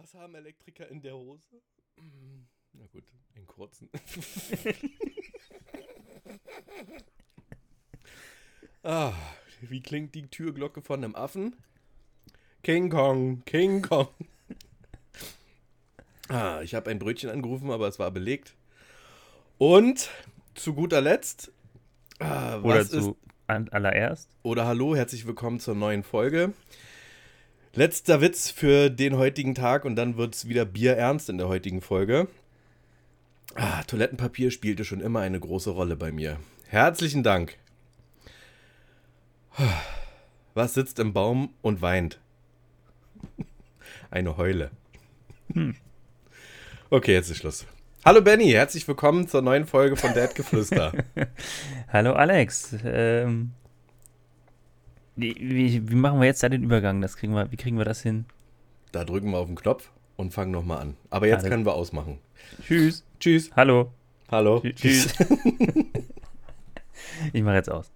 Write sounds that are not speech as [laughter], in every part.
Was haben Elektriker in der Hose? Na gut, einen kurzen. [laughs] ah, wie klingt die Türglocke von einem Affen? King Kong, King Kong. Ah, ich habe ein Brötchen angerufen, aber es war belegt. Und zu guter Letzt. Ah, oder zu ist, allererst. Oder hallo, herzlich willkommen zur neuen Folge. Letzter Witz für den heutigen Tag und dann wird es wieder bierernst in der heutigen Folge. Ah, Toilettenpapier spielte schon immer eine große Rolle bei mir. Herzlichen Dank. Was sitzt im Baum und weint? Eine Heule. Hm. Okay, jetzt ist Schluss. Hallo Benny, herzlich willkommen zur neuen Folge von Dad Geflüster. [laughs] Hallo Alex. Ähm, wie, wie, machen wir jetzt da den Übergang? Das kriegen wir, wie kriegen wir das hin? Da drücken wir auf den Knopf und fangen nochmal an. Aber jetzt Alles. können wir ausmachen. Tschüss. Tschüss. Hallo. Hallo. Tschüss. [laughs] ich mache jetzt aus.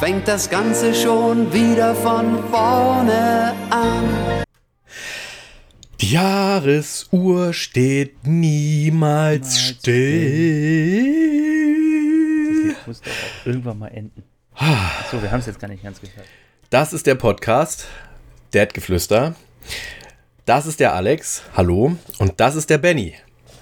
Fängt das Ganze schon wieder von vorne an. Die Jahresuhr steht niemals still. Das muss doch auch irgendwann mal enden. So, wir haben es jetzt gar nicht ganz gehört. Das ist der Podcast, Dad-Geflüster. Das ist der Alex, hallo. Und das ist der Benny.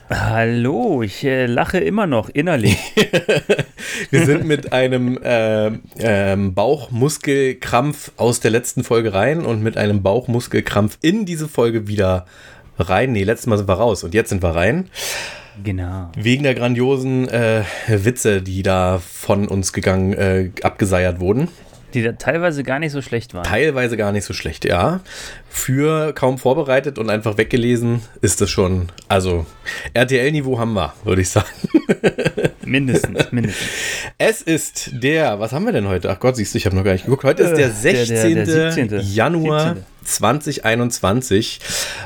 Hallo, ich äh, lache immer noch innerlich. [laughs] Wir sind mit einem äh, äh, Bauchmuskelkrampf aus der letzten Folge rein und mit einem Bauchmuskelkrampf in diese Folge wieder rein. Nee, letztes Mal sind wir raus und jetzt sind wir rein. Genau. Wegen der grandiosen äh, Witze, die da von uns gegangen, äh, abgeseiert wurden. Die da teilweise gar nicht so schlecht waren. Teilweise gar nicht so schlecht, ja. Für kaum vorbereitet und einfach weggelesen ist das schon, also RTL-Niveau haben wir, würde ich sagen. [laughs] mindestens, mindestens. Es ist der, was haben wir denn heute? Ach Gott, siehst du, ich habe noch gar nicht geguckt. Heute ist der 16. Der, der, der 17. Januar 17. 2021.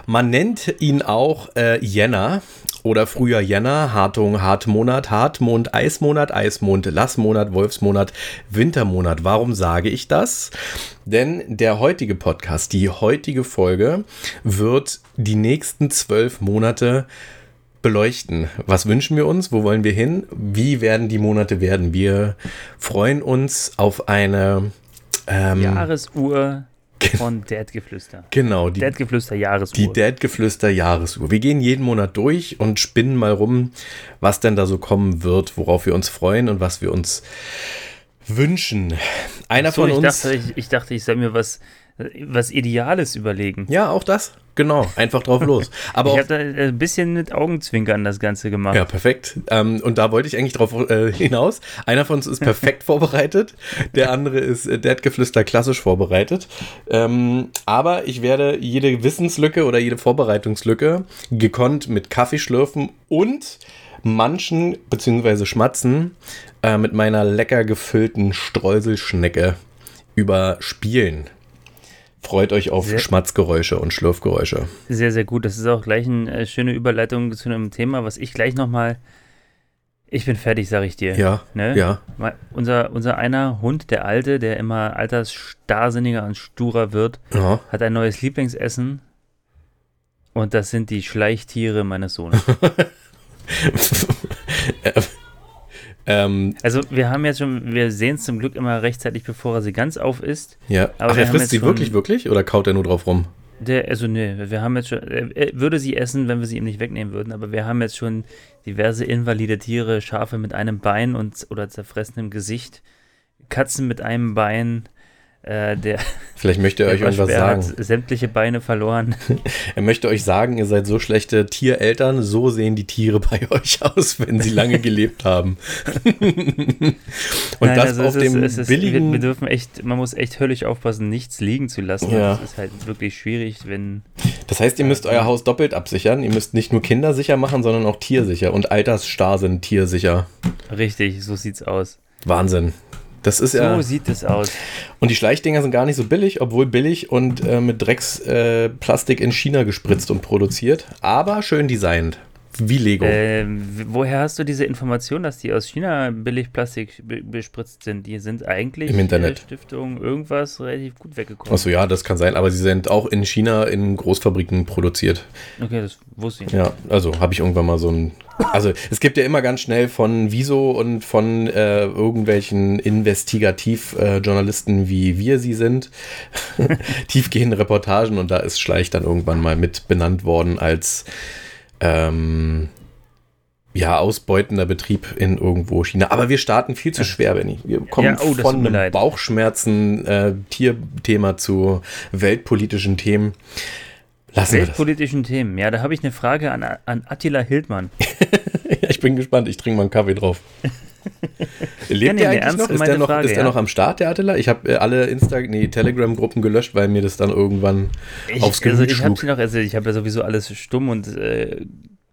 Man nennt ihn auch äh, Jänner oder früher Jänner, Hartung, Hartmonat, Hartmond, Eismonat, Eismond, Lassmonat, Wolfsmonat, Wintermonat. Warum sage ich das? Denn der heutige Podcast, die heutige Folge wird die nächsten zwölf Monate beleuchten. Was wünschen wir uns? Wo wollen wir hin? Wie werden die Monate werden? Wir freuen uns auf eine ähm, Jahresuhr von Dad-Geflüster. Genau. Die Dad-Geflüster-Jahresuhr. Die Dad-Geflüster-Jahresuhr. Wir gehen jeden Monat durch und spinnen mal rum, was denn da so kommen wird, worauf wir uns freuen und was wir uns wünschen. Einer so, von uns. Dachte, ich, ich dachte, ich soll mir was was Ideales überlegen. Ja, auch das. Genau, einfach drauf los. [laughs] Aber ich habe da ein bisschen mit Augenzwinkern das Ganze gemacht. Ja, perfekt. Ähm, und da wollte ich eigentlich drauf äh, hinaus. Einer von uns ist perfekt [laughs] vorbereitet, der andere ist äh, Dadgeflüster klassisch vorbereitet. Ähm, aber ich werde jede Wissenslücke oder jede Vorbereitungslücke gekonnt mit Kaffee schlürfen und manchen bzw. schmatzen äh, mit meiner lecker gefüllten Streuselschnecke überspielen. Freut euch auf sehr, Schmatzgeräusche und Schlürfgeräusche. Sehr, sehr gut. Das ist auch gleich eine äh, schöne Überleitung zu einem Thema, was ich gleich nochmal. Ich bin fertig, sage ich dir. Ja. Ne? Ja. Unser, unser einer Hund, der Alte, der immer altersstarrsinniger und sturer wird, ja. hat ein neues Lieblingsessen. Und das sind die Schleichtiere meines Sohnes. [laughs] [laughs] Ähm, also wir haben jetzt schon, wir sehen es zum Glück immer rechtzeitig, bevor er sie ganz auf isst. Ja, aber Ach, er frisst sie wirklich, wirklich? Oder kaut er nur drauf rum? Der, also nee, wir haben jetzt schon, er würde sie essen, wenn wir sie ihm nicht wegnehmen würden, aber wir haben jetzt schon diverse invalide Tiere, Schafe mit einem Bein und oder zerfressenem Gesicht, Katzen mit einem Bein, äh, der, Vielleicht möchte er euch irgendwas sagen. Hat sämtliche Beine verloren. [laughs] er möchte euch sagen, ihr seid so schlechte Tiereltern, so sehen die Tiere bei [laughs] euch aus, wenn sie lange [laughs] gelebt haben. Und Nein, das also auf dem ist, billigen. Wir, wir, dürfen echt, man muss echt höllisch aufpassen, nichts liegen zu lassen. Ja. Das ist halt wirklich schwierig, wenn. Das heißt, ihr müsst euer Haus doppelt absichern. Ihr müsst nicht nur Kinder sicher machen, sondern auch tiersicher und altersstarr sind tiersicher. Richtig, so sieht's aus. Wahnsinn. Das ist so ja. So sieht es aus. Und die Schleichdinger sind gar nicht so billig, obwohl billig und äh, mit Drecksplastik äh, in China gespritzt und produziert, aber schön designt. Wie Lego. Äh, woher hast du diese Information, dass die aus China billig Plastik bespritzt sind? Die sind eigentlich im Internet. Stiftung irgendwas relativ gut weggekommen. Achso, ja, das kann sein, aber sie sind auch in China in Großfabriken produziert. Okay, das wusste ich nicht. Ja, also habe ich irgendwann mal so ein. Also es gibt ja immer ganz schnell von Wieso und von äh, irgendwelchen Investigativjournalisten, äh, wie wir sie sind, [laughs] tiefgehende Reportagen und da ist Schleich dann irgendwann mal mit benannt worden als ähm, ja, ausbeutender Betrieb in irgendwo China. Aber wir starten viel zu schwer, Benny. Wir kommen ja, oh, von einem Bauchschmerzen-Tierthema äh, zu weltpolitischen Themen. Lassen weltpolitischen Themen. Ja, da habe ich eine Frage an, an Attila Hildmann. [laughs] ja, ich bin gespannt. Ich trinke mal einen Kaffee drauf. [laughs] Lebt ja, nee, eigentlich noch? Ist der noch, Frage, ist der ja. noch am Start, der Attila? Ich habe äh, alle Insta, nee, Telegram-Gruppen gelöscht, weil mir das dann irgendwann ich, aufs Gemüt also ich schlug. Noch, also ich habe ja sowieso alles stumm und äh,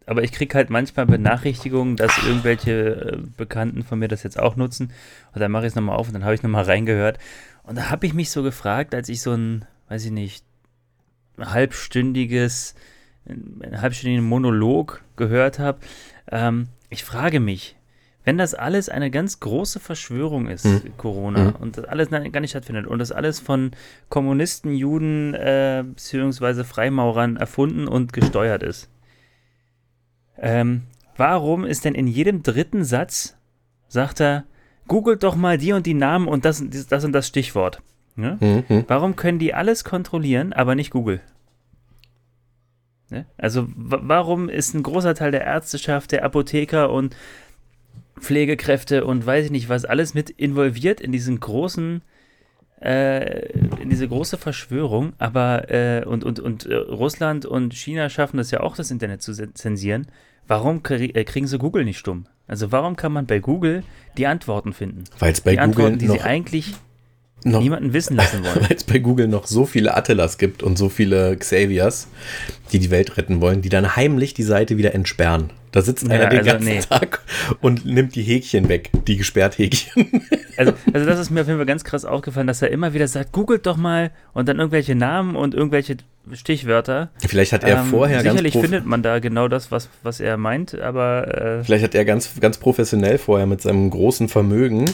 aber ich kriege halt manchmal Benachrichtigungen, dass irgendwelche äh, Bekannten von mir das jetzt auch nutzen. Und dann mache ich es nochmal auf und dann habe ich nochmal reingehört. Und da habe ich mich so gefragt, als ich so ein, weiß ich nicht, halbstündiges, einen halbstündigen Monolog gehört habe. Ähm, ich frage mich, wenn das alles eine ganz große Verschwörung ist, mhm. Corona, mhm. und das alles gar nicht stattfindet und das alles von Kommunisten, Juden äh, bzw. Freimaurern erfunden und gesteuert ist, ähm, warum ist denn in jedem dritten Satz, sagt er, googelt doch mal die und die Namen und das, das und das Stichwort. Ne? Mhm. Warum können die alles kontrollieren, aber nicht Google? Ne? Also warum ist ein großer Teil der Ärzteschaft, der Apotheker und Pflegekräfte und weiß ich nicht was, alles mit involviert in diesen großen, äh, in diese große Verschwörung, aber äh, und, und, und äh, Russland und China schaffen das ja auch, das Internet zu zensieren. Warum krie äh, kriegen sie Google nicht stumm? Also warum kann man bei Google die Antworten finden? Weil es bei die Google Antworten, die sie eigentlich noch, niemanden wissen lassen wollen. [laughs] Weil es bei Google noch so viele Attilas gibt und so viele Xaviers, die die Welt retten wollen, die dann heimlich die Seite wieder entsperren. Da sitzt ja, einer den also, ganzen nee. Tag und nimmt die Häkchen weg, die gesperrt Häkchen. [laughs] Also, also das ist mir auf jeden Fall ganz krass aufgefallen, dass er immer wieder sagt, googelt doch mal und dann irgendwelche Namen und irgendwelche Stichwörter. Vielleicht hat er ähm, vorher sicherlich ganz findet man da genau das, was, was er meint, aber äh, vielleicht hat er ganz, ganz professionell vorher mit seinem großen Vermögen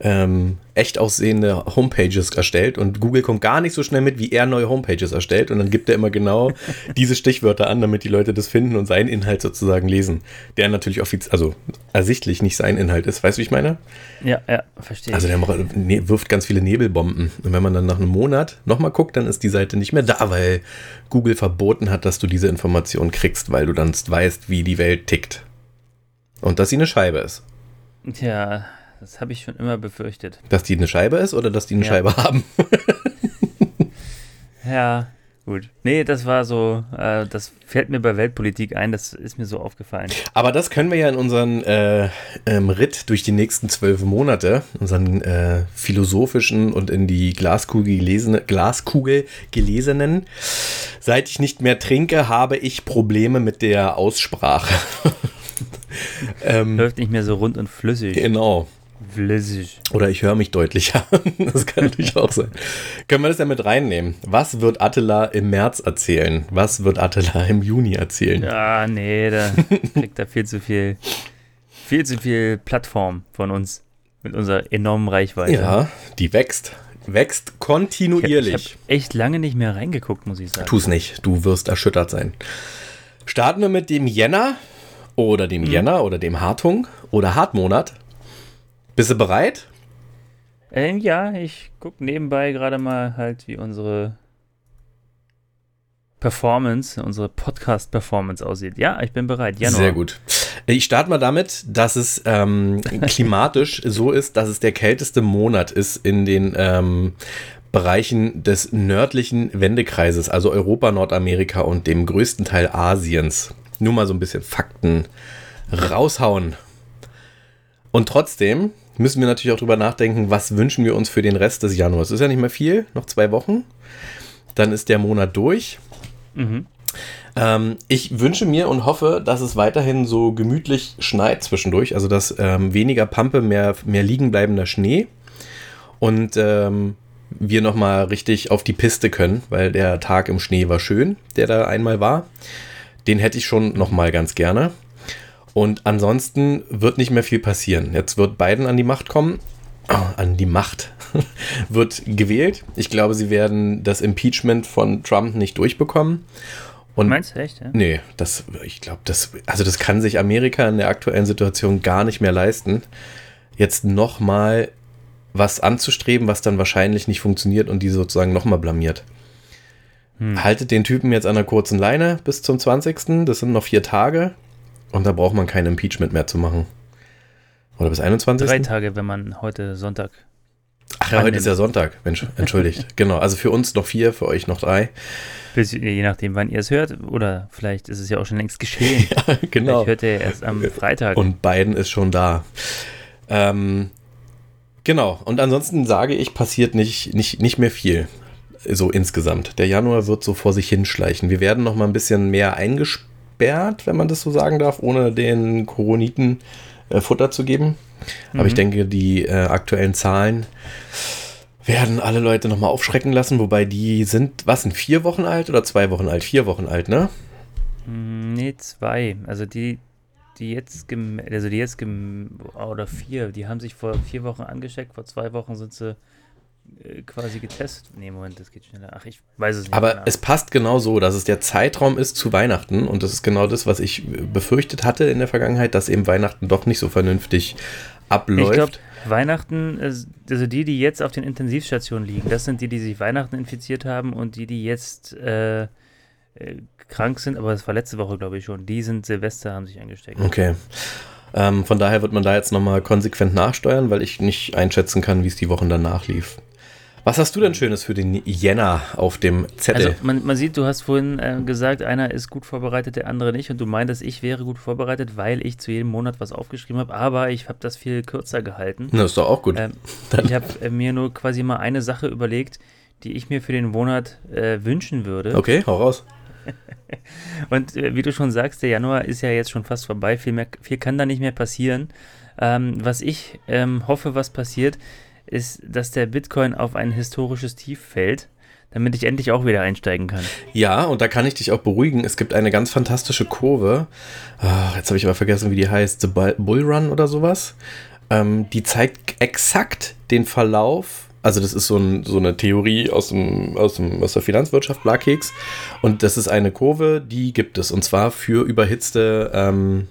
ähm, echt aussehende Homepages erstellt und Google kommt gar nicht so schnell mit, wie er neue Homepages erstellt und dann gibt er immer genau [laughs] diese Stichwörter an, damit die Leute das finden und seinen Inhalt sozusagen lesen, der natürlich offiziell, also ersichtlich nicht sein Inhalt ist. Weißt du, wie ich meine? Ja, ja, verstehe. Also der ne, wirft ganz viele Nebelbomben und wenn man dann nach einem Monat nochmal guckt, dann ist die Seite nicht mehr da, weil Google verboten hat, dass du diese Information kriegst, weil du dann weißt, wie die Welt tickt. Und dass sie eine Scheibe ist. Tja, das habe ich schon immer befürchtet. Dass die eine Scheibe ist oder dass die eine ja. Scheibe haben? [laughs] ja, gut. Nee, das war so, äh, das fällt mir bei Weltpolitik ein, das ist mir so aufgefallen. Aber das können wir ja in unseren äh, ähm, Ritt durch die nächsten zwölf Monate, unseren äh, philosophischen und in die Glaskugel, gelesene, Glaskugel gelesenen. Seit ich nicht mehr trinke, habe ich Probleme mit der Aussprache. [laughs] ähm, Läuft nicht mehr so rund und flüssig. Genau. Flüssig. Oder ich höre mich deutlicher. [laughs] das kann natürlich auch sein. Können wir das ja mit reinnehmen? Was wird Attila im März erzählen? Was wird Attila im Juni erzählen? Ja, nee, da [laughs] kriegt er viel zu viel, viel zu viel Plattform von uns mit unserer enormen Reichweite. Ja, die wächst. Wächst kontinuierlich. Ich habe hab echt lange nicht mehr reingeguckt, muss ich sagen. Tu es nicht, du wirst erschüttert sein. Starten wir mit dem Jänner oder dem mhm. Jänner oder dem Hartung oder Hartmonat Bist du bereit? Ähm, ja, ich gucke nebenbei gerade mal halt, wie unsere Performance, unsere Podcast-Performance aussieht. Ja, ich bin bereit. Januar. Sehr gut. Ich starte mal damit, dass es ähm, [laughs] klimatisch so ist, dass es der kälteste Monat ist in den ähm, Bereichen des nördlichen Wendekreises, also Europa, Nordamerika und dem größten Teil Asiens. Nur mal so ein bisschen Fakten raushauen. Und trotzdem müssen wir natürlich auch drüber nachdenken, was wünschen wir uns für den Rest des Januars. Ist ja nicht mehr viel, noch zwei Wochen. Dann ist der Monat durch. Mhm. Ähm, ich wünsche mir und hoffe, dass es weiterhin so gemütlich schneit zwischendurch, also dass ähm, weniger Pampe, mehr, mehr liegen bleibender Schnee und ähm, wir nochmal richtig auf die Piste können, weil der Tag im Schnee war schön, der da einmal war. Den hätte ich schon nochmal ganz gerne. Und ansonsten wird nicht mehr viel passieren. Jetzt wird Biden an die Macht kommen. Oh, [clears throat] an die Macht [laughs] wird gewählt. Ich glaube, sie werden das Impeachment von Trump nicht durchbekommen. Und Meinst du echt? Ja? Nee, das, ich glaube, das, also das kann sich Amerika in der aktuellen Situation gar nicht mehr leisten, jetzt nochmal was anzustreben, was dann wahrscheinlich nicht funktioniert und die sozusagen nochmal blamiert. Hm. Haltet den Typen jetzt an einer kurzen Leine bis zum 20. Das sind noch vier Tage. Und da braucht man kein Impeachment mehr zu machen. Oder bis 21. Drei Tage, wenn man heute Sonntag. Ach ja, heute ist ja Sonntag. Mensch, entschuldigt. [laughs] genau. Also für uns noch vier, für euch noch drei. Bis, je nachdem, wann ihr es hört. Oder vielleicht ist es ja auch schon längst geschehen. [laughs] ja, genau. Vielleicht hört ihr erst am Freitag. Und Biden ist schon da. Ähm, genau. Und ansonsten sage ich, passiert nicht, nicht, nicht mehr viel. So insgesamt. Der Januar wird so vor sich hinschleichen. Wir werden noch mal ein bisschen mehr eingesperrt gesperrt, wenn man das so sagen darf, ohne den Koroniten äh, Futter zu geben. Mhm. Aber ich mhm. denke, die äh, aktuellen Zahlen werden alle Leute nochmal aufschrecken lassen, wobei die sind, was, sind vier Wochen alt oder zwei Wochen alt? Vier Wochen alt, ne? Mm, nee, zwei. Also die, die jetzt, also die jetzt, oder vier, die haben sich vor vier Wochen angesteckt, vor zwei Wochen sind sie quasi getestet. Nee, Moment, das geht schneller. Ach, ich weiß es nicht. Aber genau. es passt genau so, dass es der Zeitraum ist zu Weihnachten und das ist genau das, was ich befürchtet hatte in der Vergangenheit, dass eben Weihnachten doch nicht so vernünftig abläuft. Ich glaube, Weihnachten, also die, die jetzt auf den Intensivstationen liegen, das sind die, die sich Weihnachten infiziert haben und die, die jetzt äh, äh, krank sind, aber das war letzte Woche, glaube ich schon, die sind Silvester, haben sich angesteckt. Okay. Ähm, von daher wird man da jetzt nochmal konsequent nachsteuern, weil ich nicht einschätzen kann, wie es die Wochen danach lief. Was hast du denn Schönes für den Jänner auf dem Zettel? Also man, man sieht, du hast vorhin äh, gesagt, einer ist gut vorbereitet, der andere nicht. Und du meintest, ich wäre gut vorbereitet, weil ich zu jedem Monat was aufgeschrieben habe. Aber ich habe das viel kürzer gehalten. Das ist doch auch gut. Ähm, [laughs] ich habe äh, mir nur quasi mal eine Sache überlegt, die ich mir für den Monat äh, wünschen würde. Okay, hau raus. [laughs] Und äh, wie du schon sagst, der Januar ist ja jetzt schon fast vorbei. Viel, mehr, viel kann da nicht mehr passieren. Ähm, was ich ähm, hoffe, was passiert, ist, dass der Bitcoin auf ein historisches Tief fällt, damit ich endlich auch wieder einsteigen kann. Ja, und da kann ich dich auch beruhigen. Es gibt eine ganz fantastische Kurve. Oh, jetzt habe ich aber vergessen, wie die heißt. The Bull Run oder sowas. Ähm, die zeigt exakt den Verlauf also das ist so, ein, so, eine Theorie aus, dem, aus, dem, aus der Finanzwirtschaft, Blakeks. Und das ist eine Kurve, die gibt es. Und zwar für überhitzte ähm,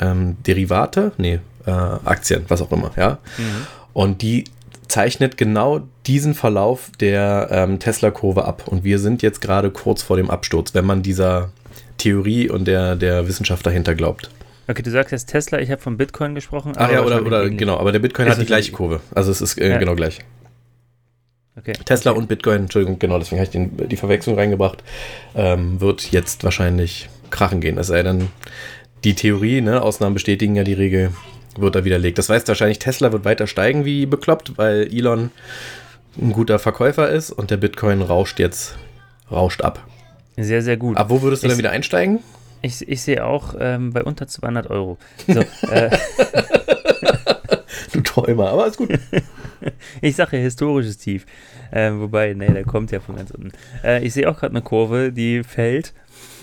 ähm, Derivate, nee, äh, Aktien, was auch immer, ja. Mhm. Und die zeichnet genau diesen Verlauf der ähm, Tesla-Kurve ab. Und wir sind jetzt gerade kurz vor dem Absturz, wenn man dieser Theorie und der, der Wissenschaft dahinter glaubt. Okay, du sagst jetzt Tesla, ich habe von Bitcoin gesprochen. Ach ja, oder, oder genau, aber der Bitcoin hat die gleiche Kurve. Also es ist äh, ja. genau gleich. Okay. Tesla und Bitcoin, Entschuldigung, genau, deswegen habe ich den, die Verwechslung reingebracht, ähm, wird jetzt wahrscheinlich krachen gehen. Es sei denn, die Theorie, ne, Ausnahmen bestätigen ja die Regel, wird da widerlegt. Das heißt wahrscheinlich, Tesla wird weiter steigen wie bekloppt, weil Elon ein guter Verkäufer ist und der Bitcoin rauscht jetzt, rauscht ab. Sehr, sehr gut. Ab wo würdest du ich, dann wieder einsteigen? Ich, ich sehe auch ähm, bei unter 200 Euro. So, äh. [laughs] du Träumer, aber ist gut. [laughs] ich sage ja historisches Tief. Äh, wobei, nee, der kommt ja von ganz unten. Äh, ich sehe auch gerade eine Kurve, die fällt.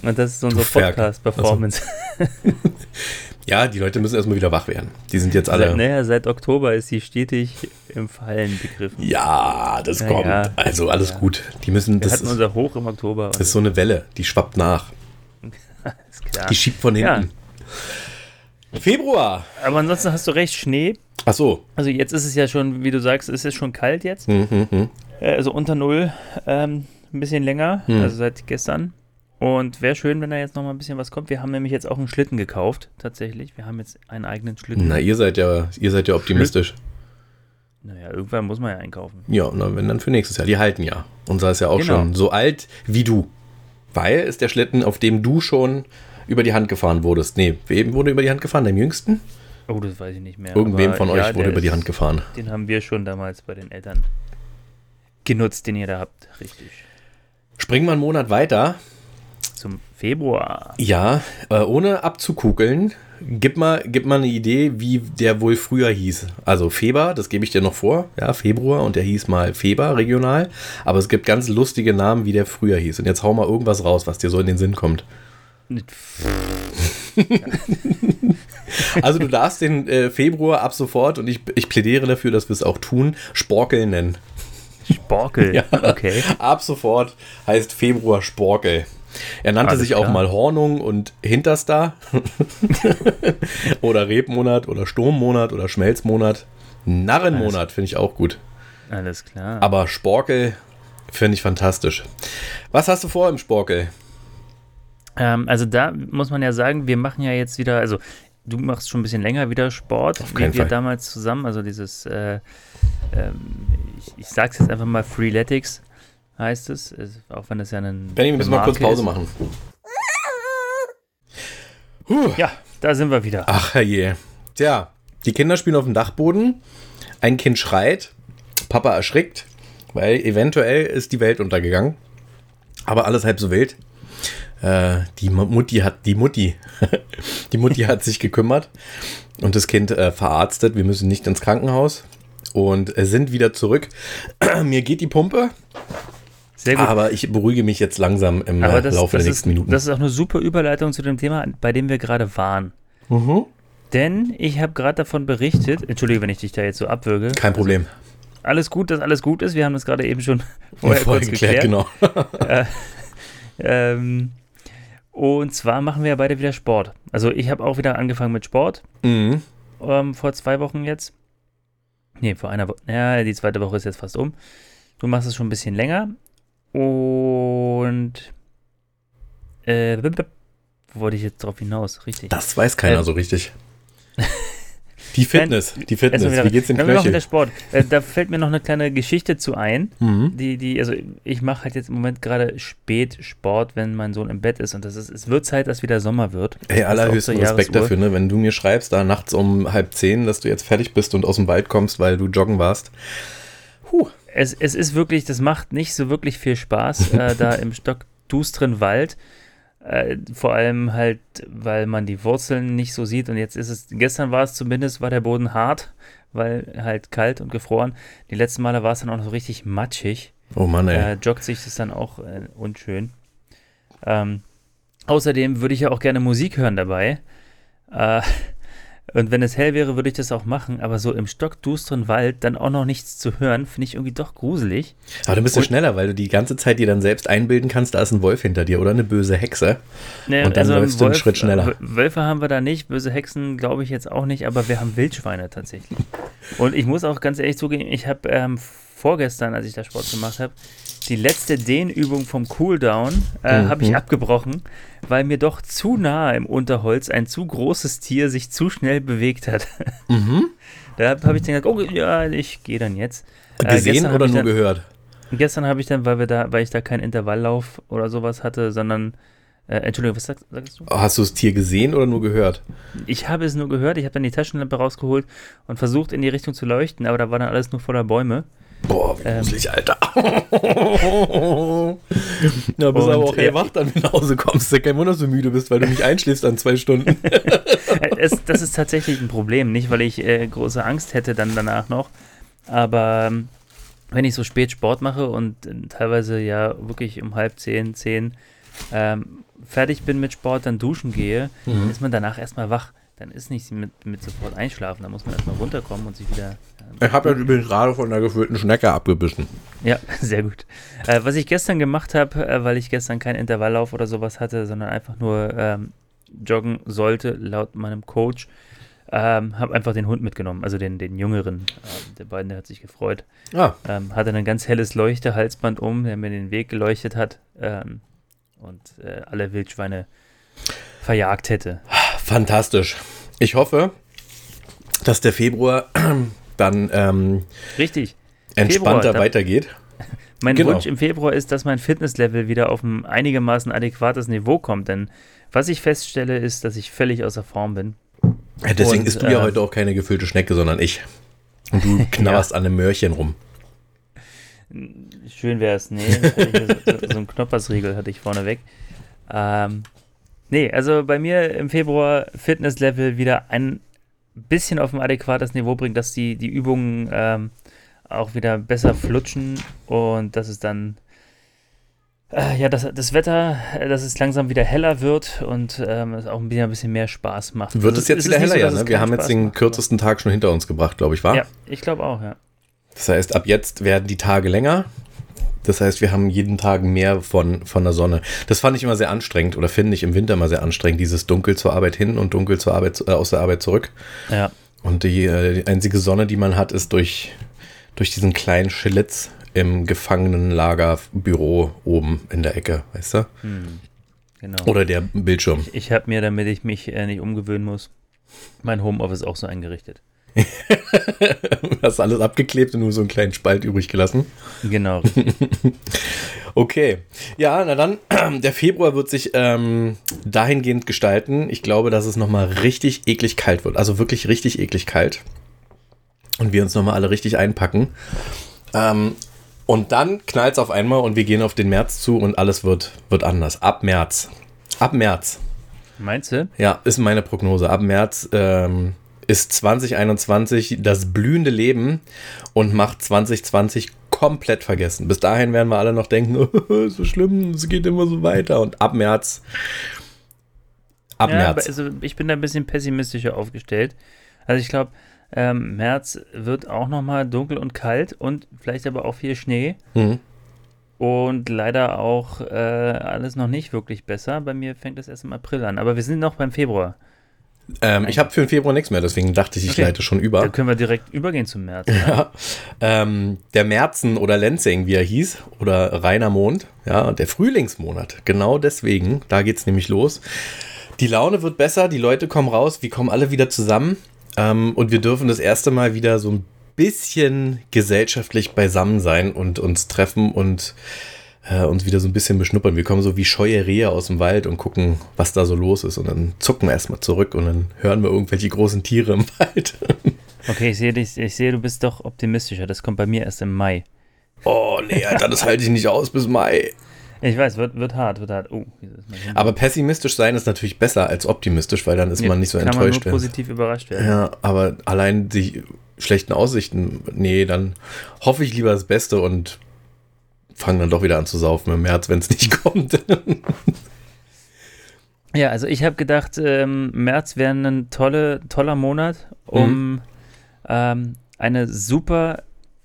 Und das ist unsere Podcast-Performance. Also. [laughs] Ja, die Leute müssen erstmal wieder wach werden. Die sind jetzt alle. Seit, naja, seit Oktober ist sie stetig im Fallen begriffen. Ja, das Na kommt. Ja. Also alles ja. gut. Die müssen. Wir das hatten ist, unser Hoch im Oktober. Das ist so eine Welle, die schwappt nach. [laughs] die schiebt von hinten. Februar. Aber ansonsten hast du recht, Schnee. Ach so. Also jetzt ist es ja schon, wie du sagst, ist es schon kalt jetzt. Mhm, also unter Null ähm, ein bisschen länger, mhm. also seit gestern. Und wäre schön, wenn da jetzt noch mal ein bisschen was kommt. Wir haben nämlich jetzt auch einen Schlitten gekauft, tatsächlich. Wir haben jetzt einen eigenen Schlitten. Na, ihr seid ja, ihr seid ja optimistisch. Naja, irgendwann muss man ja einkaufen. Ja, na, wenn dann für nächstes Jahr. Die halten ja. Unser ist ja auch genau. schon so alt wie du. Weil ist der Schlitten, auf dem du schon über die Hand gefahren wurdest. Nee, wem wurde über die Hand gefahren? Deinem Jüngsten? Oh, das weiß ich nicht mehr. Irgendwem von ja, euch wurde über die Hand gefahren. Den haben wir schon damals bei den Eltern genutzt, den ihr da habt. Richtig. Springen wir einen Monat weiter. Februar. Ja, äh, ohne abzukugeln, gib mal, gib mal eine Idee, wie der wohl früher hieß. Also Feber, das gebe ich dir noch vor. Ja, Februar und der hieß mal Feber regional. Aber es gibt ganz lustige Namen, wie der früher hieß. Und jetzt hau mal irgendwas raus, was dir so in den Sinn kommt. also du darfst den äh, Februar ab sofort, und ich, ich plädiere dafür, dass wir es auch tun, Sporkel nennen. Sporkel, [laughs] ja, okay. Ab sofort heißt Februar Sporkel. Er nannte Alles sich klar. auch mal Hornung und Hinterstar. [laughs] oder Rebmonat oder Sturmmonat oder Schmelzmonat. Narrenmonat finde ich auch gut. Alles klar. Aber Sporkel finde ich fantastisch. Was hast du vor im Sporkel? Ähm, also da muss man ja sagen, wir machen ja jetzt wieder, also du machst schon ein bisschen länger wieder Sport, Auf wie wir Fall. damals zusammen, also dieses, äh, ähm, ich, ich sag's jetzt einfach mal Freeletics heißt es, auch wenn es ja ein. Benny, wir müssen mal kurz Pause ist. machen. Puh. Ja, da sind wir wieder. Ach herrje. Tja, die Kinder spielen auf dem Dachboden. Ein Kind schreit. Papa erschrickt, weil eventuell ist die Welt untergegangen. Aber alles halb so wild. Äh, die Mutti hat, die Mutti, [laughs] die Mutti hat sich gekümmert und das Kind äh, verarztet. Wir müssen nicht ins Krankenhaus und äh, sind wieder zurück. [clears throat] Mir geht die Pumpe. Sehr gut. Aber ich beruhige mich jetzt langsam im äh, das, Laufe der nächsten ist, Minuten. Das ist auch eine super Überleitung zu dem Thema, bei dem wir gerade waren. Mhm. Denn ich habe gerade davon berichtet, entschuldige, wenn ich dich da jetzt so abwürge. Kein Problem. Also, alles gut, dass alles gut ist. Wir haben das gerade eben schon [laughs] vorher kurz geklärt. Genau. [laughs] äh, ähm, und zwar machen wir ja beide wieder Sport. Also ich habe auch wieder angefangen mit Sport. Mhm. Ähm, vor zwei Wochen jetzt. Nee, vor einer Woche. Ja, die zweite Woche ist jetzt fast um. Du machst es schon ein bisschen länger. Und äh, wo wollte ich jetzt drauf hinaus? Richtig. Das weiß keiner äh, so richtig. [laughs] Die Fitness, die Fitness. Wie geht's den Knöchel? Der Sport. Äh, da fällt mir noch eine kleine Geschichte zu ein. Mhm. Die, die, also ich mache halt jetzt im Moment gerade spät Sport, wenn mein Sohn im Bett ist und das ist, es wird Zeit, dass wieder Sommer wird. Hey, allerhöchsten Respekt dafür, ne? Wenn du mir schreibst, da nachts um halb zehn, dass du jetzt fertig bist und aus dem Wald kommst, weil du joggen warst. Puh es, es ist wirklich, das macht nicht so wirklich viel Spaß, äh, [laughs] da im stockdusteren Wald. Äh, vor allem halt, weil man die Wurzeln nicht so sieht. Und jetzt ist es, gestern war es zumindest, war der Boden hart, weil halt kalt und gefroren. Die letzten Male war es dann auch noch so richtig matschig. Oh Mann, ey. Äh, joggt sich das dann auch äh, unschön. Ähm, außerdem würde ich ja auch gerne Musik hören dabei. Äh, und wenn es hell wäre, würde ich das auch machen, aber so im stockdusteren Wald dann auch noch nichts zu hören, finde ich irgendwie doch gruselig. Aber dann bist du schneller, weil du die ganze Zeit dir dann selbst einbilden kannst, da ist ein Wolf hinter dir oder eine böse Hexe. Nee, und dann also läufst Wolf, du einen Schritt schneller. Wölfe haben wir da nicht, böse Hexen glaube ich jetzt auch nicht, aber wir haben Wildschweine tatsächlich. Und ich muss auch ganz ehrlich zugeben, ich habe ähm, vorgestern, als ich da Sport gemacht habe, die letzte Dehnübung vom Cooldown äh, mhm. habe ich abgebrochen, weil mir doch zu nah im Unterholz ein zu großes Tier sich zu schnell bewegt hat. [laughs] Mhm. Da habe ich dann gesagt, oh ja, ich gehe dann jetzt. Äh, Gesehen oder nur dann, gehört? Gestern habe ich dann, weil wir da, weil ich da keinen Intervalllauf oder sowas hatte, sondern äh, Entschuldigung, was sagst, sagst, du? Hast du das Tier gesehen oder nur gehört? Ich habe es nur gehört. Ich habe dann die Taschenlampe rausgeholt und versucht in die Richtung zu leuchten, aber da war dann alles nur voller Bäume. Boah, wie ähm, gruselig, Alter. [laughs] ja, bist aber auch hellwach, dann wenn du nach Hause kommst. Ja kein Wunder, dass du müde bist, weil du nicht einschläfst an zwei Stunden. [laughs] es, das ist tatsächlich ein Problem. Nicht, weil ich äh, große Angst hätte dann danach noch, aber ähm, wenn ich so spät Sport mache und äh, teilweise ja wirklich um halb zehn, zehn ähm, fertig bin mit Sport, dann duschen gehe, mhm. dann ist man danach erstmal wach dann ist nicht mit, mit sofort einschlafen. Da muss man erstmal runterkommen und sich wieder. Äh, ich habe ja übrigens gerade von der gefüllten Schnecke abgebissen. Ja, [laughs] sehr gut. Äh, was ich gestern gemacht habe, äh, weil ich gestern keinen Intervalllauf oder sowas hatte, sondern einfach nur ähm, joggen sollte, laut meinem Coach, Ähm, habe einfach den Hund mitgenommen, also den, den jüngeren. Ähm, der beiden, der hat sich gefreut. Ah. Ähm, hatte ein ganz helles Leuchtehalsband um, der mir den Weg geleuchtet hat ähm, und äh, alle Wildschweine verjagt hätte. Fantastisch. Ich hoffe, dass der Februar [clears throat] dann ähm, Richtig. entspannter Februar, weitergeht. [laughs] Mein Genau. Wunsch im Februar ist, dass mein Fitnesslevel wieder auf ein einigermaßen adäquates Niveau kommt, denn was ich feststelle, ist, dass ich völlig außer Form bin. Ja, Deswegen Und, isst du ja äh, heute auch keine gefüllte Schnecke, sondern ich. Und du [laughs] knabberst an einem Möhrchen rum. Schön wäre es. Nee, so, so ein Knoppersriegel hatte ich vorne weg. Ähm, nee, also bei mir im Februar Fitnesslevel wieder ein bisschen auf ein adäquates Niveau bringt, dass die, die Übungen ähm, auch wieder besser flutschen und dass es dann äh, ja, dass das Wetter, dass es langsam wieder heller wird und ähm, es auch wieder ein bisschen mehr Spaß macht. Wird Also es jetzt wieder heller, so, ja? Ne? Wir haben jetzt Spaß den macht, kürzesten Tag schon hinter uns gebracht, glaube ich, war? Ja, ich glaube auch, ja. Das heißt, ab jetzt werden die Tage länger. Das heißt, wir haben jeden Tag mehr von, von der Sonne. Das fand ich immer sehr anstrengend oder finde ich im Winter immer sehr anstrengend, dieses Dunkel zur Arbeit hin und Dunkel zur Arbeit, äh, aus der Arbeit zurück. Ja, Und die, äh, die einzige Sonne, die man hat, ist durch, durch diesen kleinen Schlitz im Gefangenenlagerbüro oben in der Ecke, weißt du? genau. Oder der Bildschirm. Ich habe mir, damit ich mich äh, nicht umgewöhnen muss, mein Homeoffice auch so eingerichtet. [laughs] Hast alles abgeklebt und nur so einen kleinen Spalt übrig gelassen. Genau. [laughs] Okay. Ja, na dann, [clears throat] der Februar wird sich ähm, dahingehend gestalten. Ich glaube, dass es nochmal richtig eklig kalt wird. Also wirklich richtig eklig kalt. Und wir uns nochmal alle richtig einpacken. Ähm, und dann knallt es auf einmal und wir gehen auf den März zu und alles wird, wird anders. Ab März. Ab März. Meinst du? Ja, ist meine Prognose. Ab März ähm, ist 2021 das blühende Leben und macht 2020 komplett vergessen. Bis dahin werden wir alle noch denken, [laughs] so schlimm, es geht immer so weiter. Und ab März. Ab ja, aber März. also ich bin da ein bisschen pessimistischer aufgestellt. Also ich glaube, ähm, März wird auch nochmal dunkel und kalt und vielleicht aber auch viel Schnee. Mhm. Und leider auch äh, alles noch nicht wirklich besser. Bei mir fängt es erst im April an. Aber wir sind noch beim Februar. Ähm, ich habe für den Februar nichts mehr, deswegen dachte ich, ich Okay. leite schon über. Da können wir direkt übergehen zum März. [laughs] Ja. Ähm, der Märzen oder Lenzing, wie er hieß, oder Rainer Mond, ja, der Frühlingsmonat. Genau deswegen, da geht's nämlich los. Die Laune wird besser, die Leute kommen raus, wir kommen alle wieder zusammen ähm, und wir dürfen das erste Mal wieder so ein bisschen gesellschaftlich beisammen sein und uns treffen und äh, uns wieder so ein bisschen beschnuppern. Wir kommen so wie scheue Rehe aus dem Wald und gucken, was da so los ist. Und dann zucken wir erstmal zurück und dann hören wir irgendwelche großen Tiere im Wald. [laughs] Okay, ich sehe, dich- ich sehe, du bist doch optimistischer. Das kommt bei mir erst im Mai. Oh, nee, Alter, das halte ich nicht aus bis Mai. Ich weiß, wird, wird hart, wird hart. Oh. Aber pessimistisch sein ist natürlich besser als optimistisch, weil dann ist man nicht so Kann enttäuscht. man nur positiv überrascht werden. ja, aber allein die schlechten Aussichten, nee, dann hoffe ich lieber das Beste und fange dann doch wieder an zu saufen im März, wenn es nicht [laughs] kommt. Ja, also ich habe gedacht, ähm, März wäre ein tolle, toller Monat, um Mhm. ähm, eine super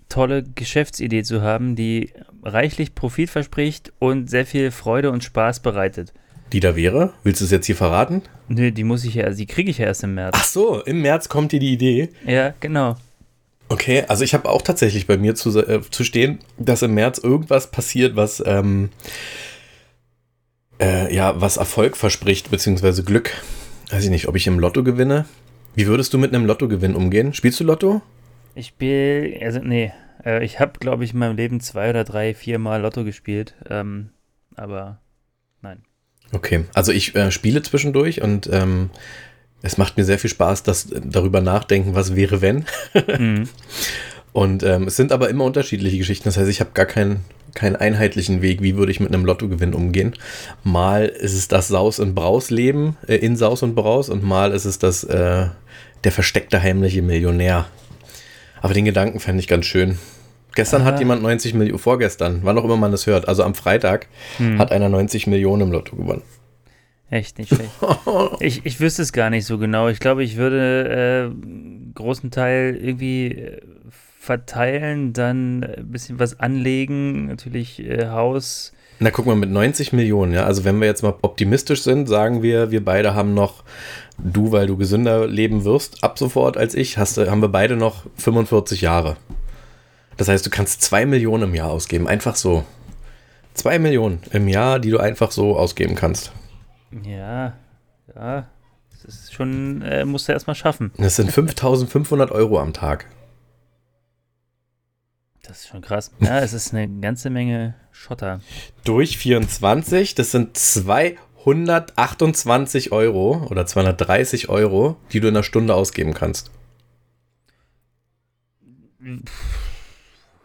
tolle Geschäftsidee zu haben, die reichlich Profit verspricht und sehr viel Freude und Spaß bereitet. die da wäre? Willst du es jetzt hier verraten? Nö, die muss ich ja, die kriege ich ja erst im März. Ach so, im März kommt dir die Idee. Ja, genau. Okay, also ich habe auch tatsächlich bei mir zu, äh, zu stehen, dass im März irgendwas passiert, was ähm, äh, ja, was Erfolg verspricht, beziehungsweise Glück. Weiß ich nicht, ob ich im Lotto gewinne. Wie würdest du mit einem Lottogewinn umgehen? Spielst du Lotto? Ich spiele, also nee, äh, ich habe, glaube ich, in meinem Leben zwei oder drei, vier Mal Lotto gespielt, ähm, aber nein. Okay, also ich äh, spiele zwischendurch und ähm, es macht mir sehr viel Spaß, das darüber nachdenken, was wäre, wenn. Mhm. [laughs] Und ähm, es sind aber immer unterschiedliche Geschichten. Das heißt, ich habe gar keinen, keinen einheitlichen Weg, wie würde ich mit einem Lottogewinn umgehen. Mal ist es das Saus- und Braus-Leben äh, in Saus und Braus und mal ist es das äh, der versteckte heimliche Millionär. Aber den Gedanken fände ich ganz schön. Gestern hat Ah. jemand 90 Millionen, vorgestern, wann auch immer man das hört, also am Freitag, Hm. hat einer 90 Millionen im Lotto gewonnen. Echt nicht schlecht. [laughs] ich, ich wüsste es gar nicht so genau. Ich glaube, ich würde äh, einen großen Teil irgendwie äh, verteilen, dann ein bisschen was anlegen, natürlich äh, Haus, Na, guck mal, mit 90 Millionen, ja. Also, wenn wir jetzt mal optimistisch sind, sagen wir, wir beide haben noch, du, weil du gesünder leben wirst, ab sofort als ich, hast, haben wir beide noch 45 Jahre. Das heißt, du kannst 2 Millionen im Jahr ausgeben. Einfach so. 2 Millionen im Jahr, die du einfach so ausgeben kannst. Ja, ja. Das ist schon, äh, musst du erstmal schaffen. Das sind 5500 Euro am Tag. Das ist schon krass. Ja, [laughs] es ist eine ganze Menge Schotter. Durch 24, das sind 228 Euro oder 230 Euro, die du in einer Stunde ausgeben kannst.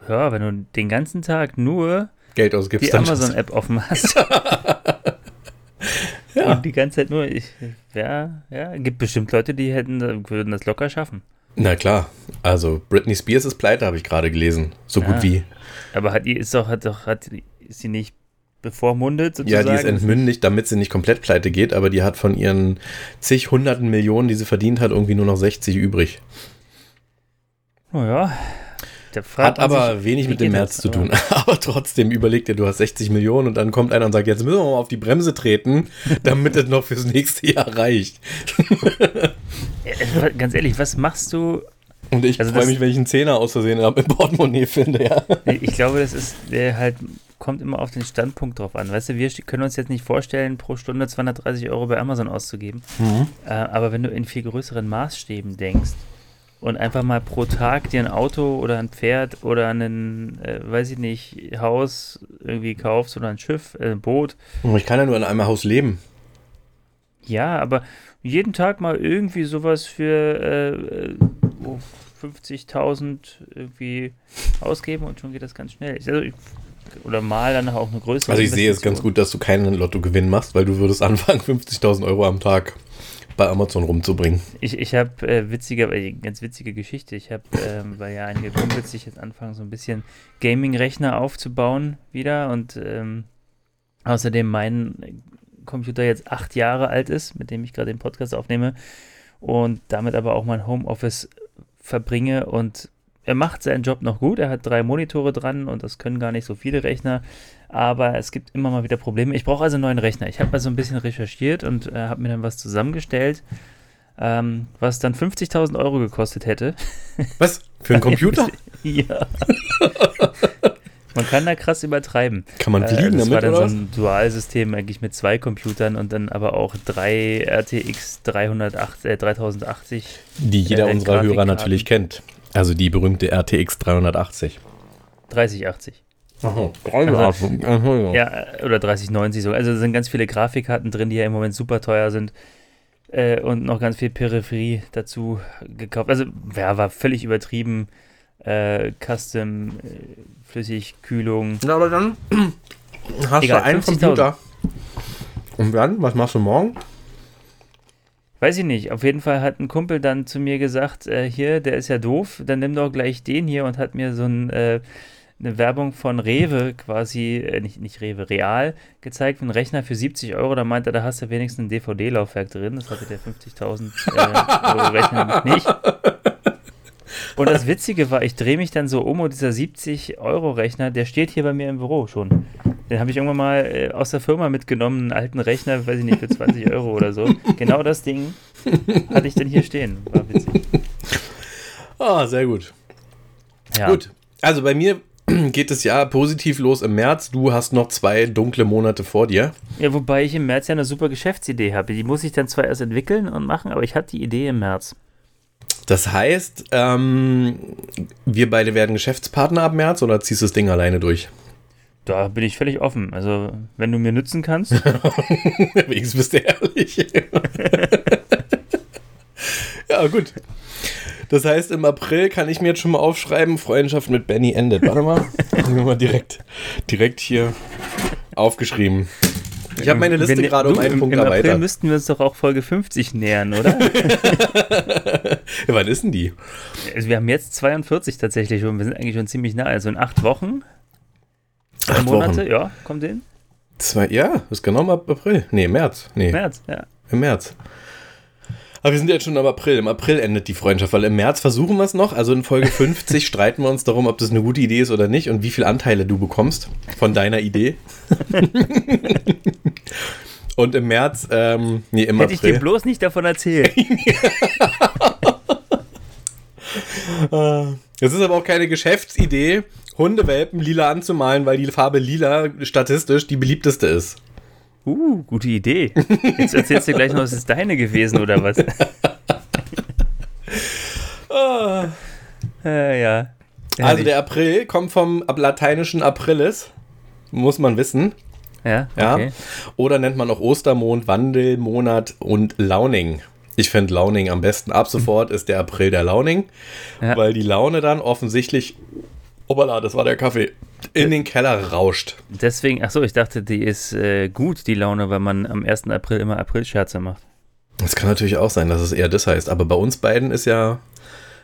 Ja, wenn du den ganzen Tag nur Geld ausgibst, die Amazon-App offen hast. [laughs] [laughs] ja. Und die ganze Zeit nur, ich, ja, ja, gibt bestimmt Leute, die hätten, würden das locker schaffen. Na klar, also Britney Spears ist pleite, habe ich gerade gelesen. So ja. gut wie. Aber hat ist doch, hat doch, hat, ist sie nicht bevormundet sozusagen? Ja, die ist entmündigt, damit sie nicht komplett pleite geht, aber die hat von ihren zig hunderten Millionen, die sie verdient hat, irgendwie nur noch 60 übrig. Naja, hat aber sich, wenig mit dem März zu tun. [laughs] Aber trotzdem, überleg dir, du hast 60 Millionen und dann kommt einer und sagt, jetzt müssen wir mal auf die Bremse treten, [laughs] damit es noch fürs nächste Jahr reicht. Ganz ehrlich, was machst du? Und ich also freue mich, wenn ich einen Zehner aus Versehen im Portemonnaie finde, ja. Ich glaube, das ist der halt kommt immer auf den Standpunkt drauf an. Weißt du, wir können uns jetzt nicht vorstellen, pro Stunde 230 Euro bei Amazon auszugeben. Mhm. Äh, aber wenn du in viel größeren Maßstäben denkst, und einfach mal pro Tag dir ein Auto oder ein Pferd oder ein, äh, weiß ich nicht, Haus irgendwie kaufst oder ein Schiff, äh, ein Boot. Ich kann ja nur in einem Haus leben. Ja, aber jeden Tag mal irgendwie sowas für äh, 50.000 irgendwie ausgeben und schon geht das ganz schnell. Also ich, oder mal dann auch eine größere. Also ich sehe es ganz gut, dass du keinen Lottogewinn machst, weil du würdest anfangen, [laughs] 50.000 Euro am Tag bei Amazon rumzubringen. Ich, ich habe äh, witzige, äh, ganz witzige Geschichte. Ich habe, ähm, weil ja einige Kumpels sich jetzt anfangen, so ein bisschen Gaming-Rechner aufzubauen wieder und ähm, außerdem mein Computer jetzt acht Jahre alt ist, mit dem ich gerade den Podcast aufnehme und damit aber auch mein Homeoffice verbringe und er macht seinen Job noch gut. Er hat drei Monitore dran und das können gar nicht so viele Rechner. Aber es gibt immer mal wieder Probleme. Ich brauche also einen neuen Rechner. Ich habe also ein bisschen recherchiert und äh, habe mir dann was zusammengestellt, ähm, was dann 50.000 Euro gekostet hätte. [laughs] Was? Für einen Computer? [laughs] ja. man kann da krass übertreiben. Kann man fliegen äh, das damit, war dann oder? so ein Dualsystem eigentlich mit zwei Computern und dann aber auch drei RTX 308, äh, 3080. Die jeder äh, unserer Hörer natürlich kennt. Also die berühmte RTX 380. 3080. Aha, 380. Also, ja, oder 3090 so. Also sind ganz viele Grafikkarten drin, die ja im Moment super teuer sind. Äh, und noch ganz viel Peripherie dazu gekauft. Also, ja, war völlig übertrieben. Äh, Custom, äh, Flüssigkühlung. Ja, aber dann [clears throat] hast Egal, du einen Computer. Und dann, was machst du morgen? Weiß ich nicht. Auf jeden Fall hat ein Kumpel dann zu mir gesagt, äh, hier, der ist ja doof, dann nimm doch gleich den hier und hat mir so ein, äh, eine Werbung von Rewe quasi, äh, nicht, nicht Rewe, Real gezeigt, ein Rechner für 70 Euro. Da meinte er, da hast du wenigstens ein DVD-Laufwerk drin. Das hatte der 50.000 äh, Euro Rechner nicht. Und das Witzige war, ich drehe mich dann so um und dieser 70-Euro-Rechner, der steht hier bei mir im Büro schon. Den habe ich irgendwann mal äh, aus der Firma mitgenommen, einen alten Rechner, weiß ich nicht, für 20 Euro oder so. Genau das Ding hatte ich dann hier stehen. War witzig. Ah, sehr gut. Ja. Gut. Also bei mir [clears throat] geht das Jahr positiv los im März. Du hast noch zwei dunkle Monate vor dir. Ja, wobei ich im März ja eine super Geschäftsidee habe. Die muss ich dann zwar erst entwickeln und machen, aber ich hatte die Idee im März. Das heißt, ähm, wir beide werden Geschäftspartner ab März oder ziehst du das Ding alleine durch? Da bin ich völlig offen. Also, wenn du mir nützen kannst. [laughs] Wenigstens bist du ehrlich. [laughs] ja, gut. Das heißt, im April kann ich mir jetzt schon mal aufschreiben, Freundschaft mit Benny endet. Warte mal. Haben wir mal direkt, direkt hier aufgeschrieben. Ich habe meine Liste gerade um einen im, Punkt im erweitert. April müssten wir uns doch auch Folge 50 nähern, oder? [laughs] ja, wann ist denn die? Also wir haben jetzt 42 tatsächlich und wir sind eigentlich schon ziemlich nah. Also in acht Wochen Acht Monate, Wochen. ja, kommt hin. Zwei, ja, ist genau im April. Nee, März. Nee. März, ja. Im März. Aber wir sind jetzt schon im April. Im April endet die Freundschaft, weil im März versuchen wir es noch. Also in Folge 50 [laughs] streiten wir uns darum, ob das eine gute Idee ist oder nicht und wie viele Anteile du bekommst von deiner Idee. [laughs] und im März, ähm, nee, im Hätte April. ich dir bloß nicht davon erzählt. [laughs] Es ist aber auch keine Geschäftsidee, Hundewelpen lila anzumalen, weil die Farbe lila statistisch die beliebteste ist. Uh, gute Idee. Jetzt erzählst du gleich noch, es ist deine gewesen oder was? [laughs] oh. äh, ja. Also der April kommt vom lateinischen Aprilis, muss man wissen. Ja, okay. ja. Oder nennt man auch Ostermond, Wandelmonat und Launing. Ich finde Launing am besten. Ab sofort ist der April der Launing, ja. weil die Laune dann offensichtlich, obala, das war der Kaffee, in den Keller rauscht. Deswegen, achso, ich dachte, die ist äh, gut, die Laune, weil man am 1. April immer Aprilscherze macht. Das kann natürlich auch sein, dass es eher das heißt. Aber bei uns beiden ist ja,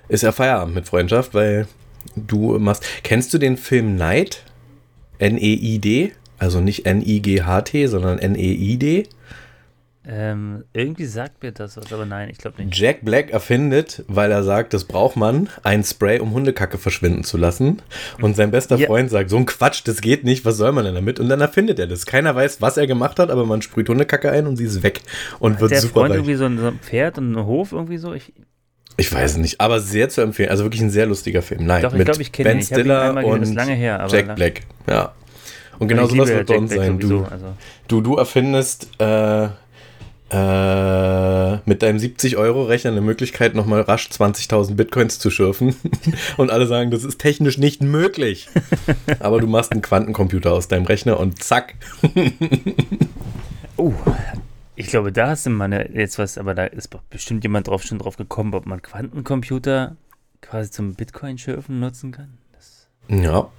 ist ja Feierabend mit Freundschaft, weil du machst. Kennst du den Film Night? N-E-I-D? Also nicht N-I-G-H-T, sondern N-E-I-D? Ähm, irgendwie sagt mir das was, aber nein, ich glaube nicht. Jack Black erfindet, weil er sagt, das braucht man, ein Spray, um Hundekacke verschwinden zu lassen. Und sein bester ja. Freund sagt, so ein Quatsch, das geht nicht, was soll man denn damit? Und dann erfindet er das. Keiner weiß, was er gemacht hat, aber man sprüht Hundekacke ein und sie ist weg und Hat wird der super Freund reich. irgendwie so ein, so ein Pferd und einen Hof irgendwie so? Ich, ich weiß nicht, aber sehr zu empfehlen. Also wirklich ein sehr lustiger Film. Nein, Doch, ich glaube, ich kenne. Ben Stiller ihn und lange her, Jack. Black. Ja. Und genau sowas wird bei uns sein. Du, also. du, du erfindest äh, äh, mit deinem 70-Euro-Rechner eine Möglichkeit, nochmal rasch 20.000 Bitcoins zu schürfen. [laughs] und alle sagen, das ist technisch nicht möglich. [laughs] Aber du machst einen Quantencomputer aus deinem Rechner und zack. oh, [laughs] ich glaube, da hast du mal eine, jetzt was, aber da ist bestimmt jemand drauf schon drauf gekommen, ob man Quantencomputer quasi zum Bitcoin-Schürfen nutzen kann. Das ja.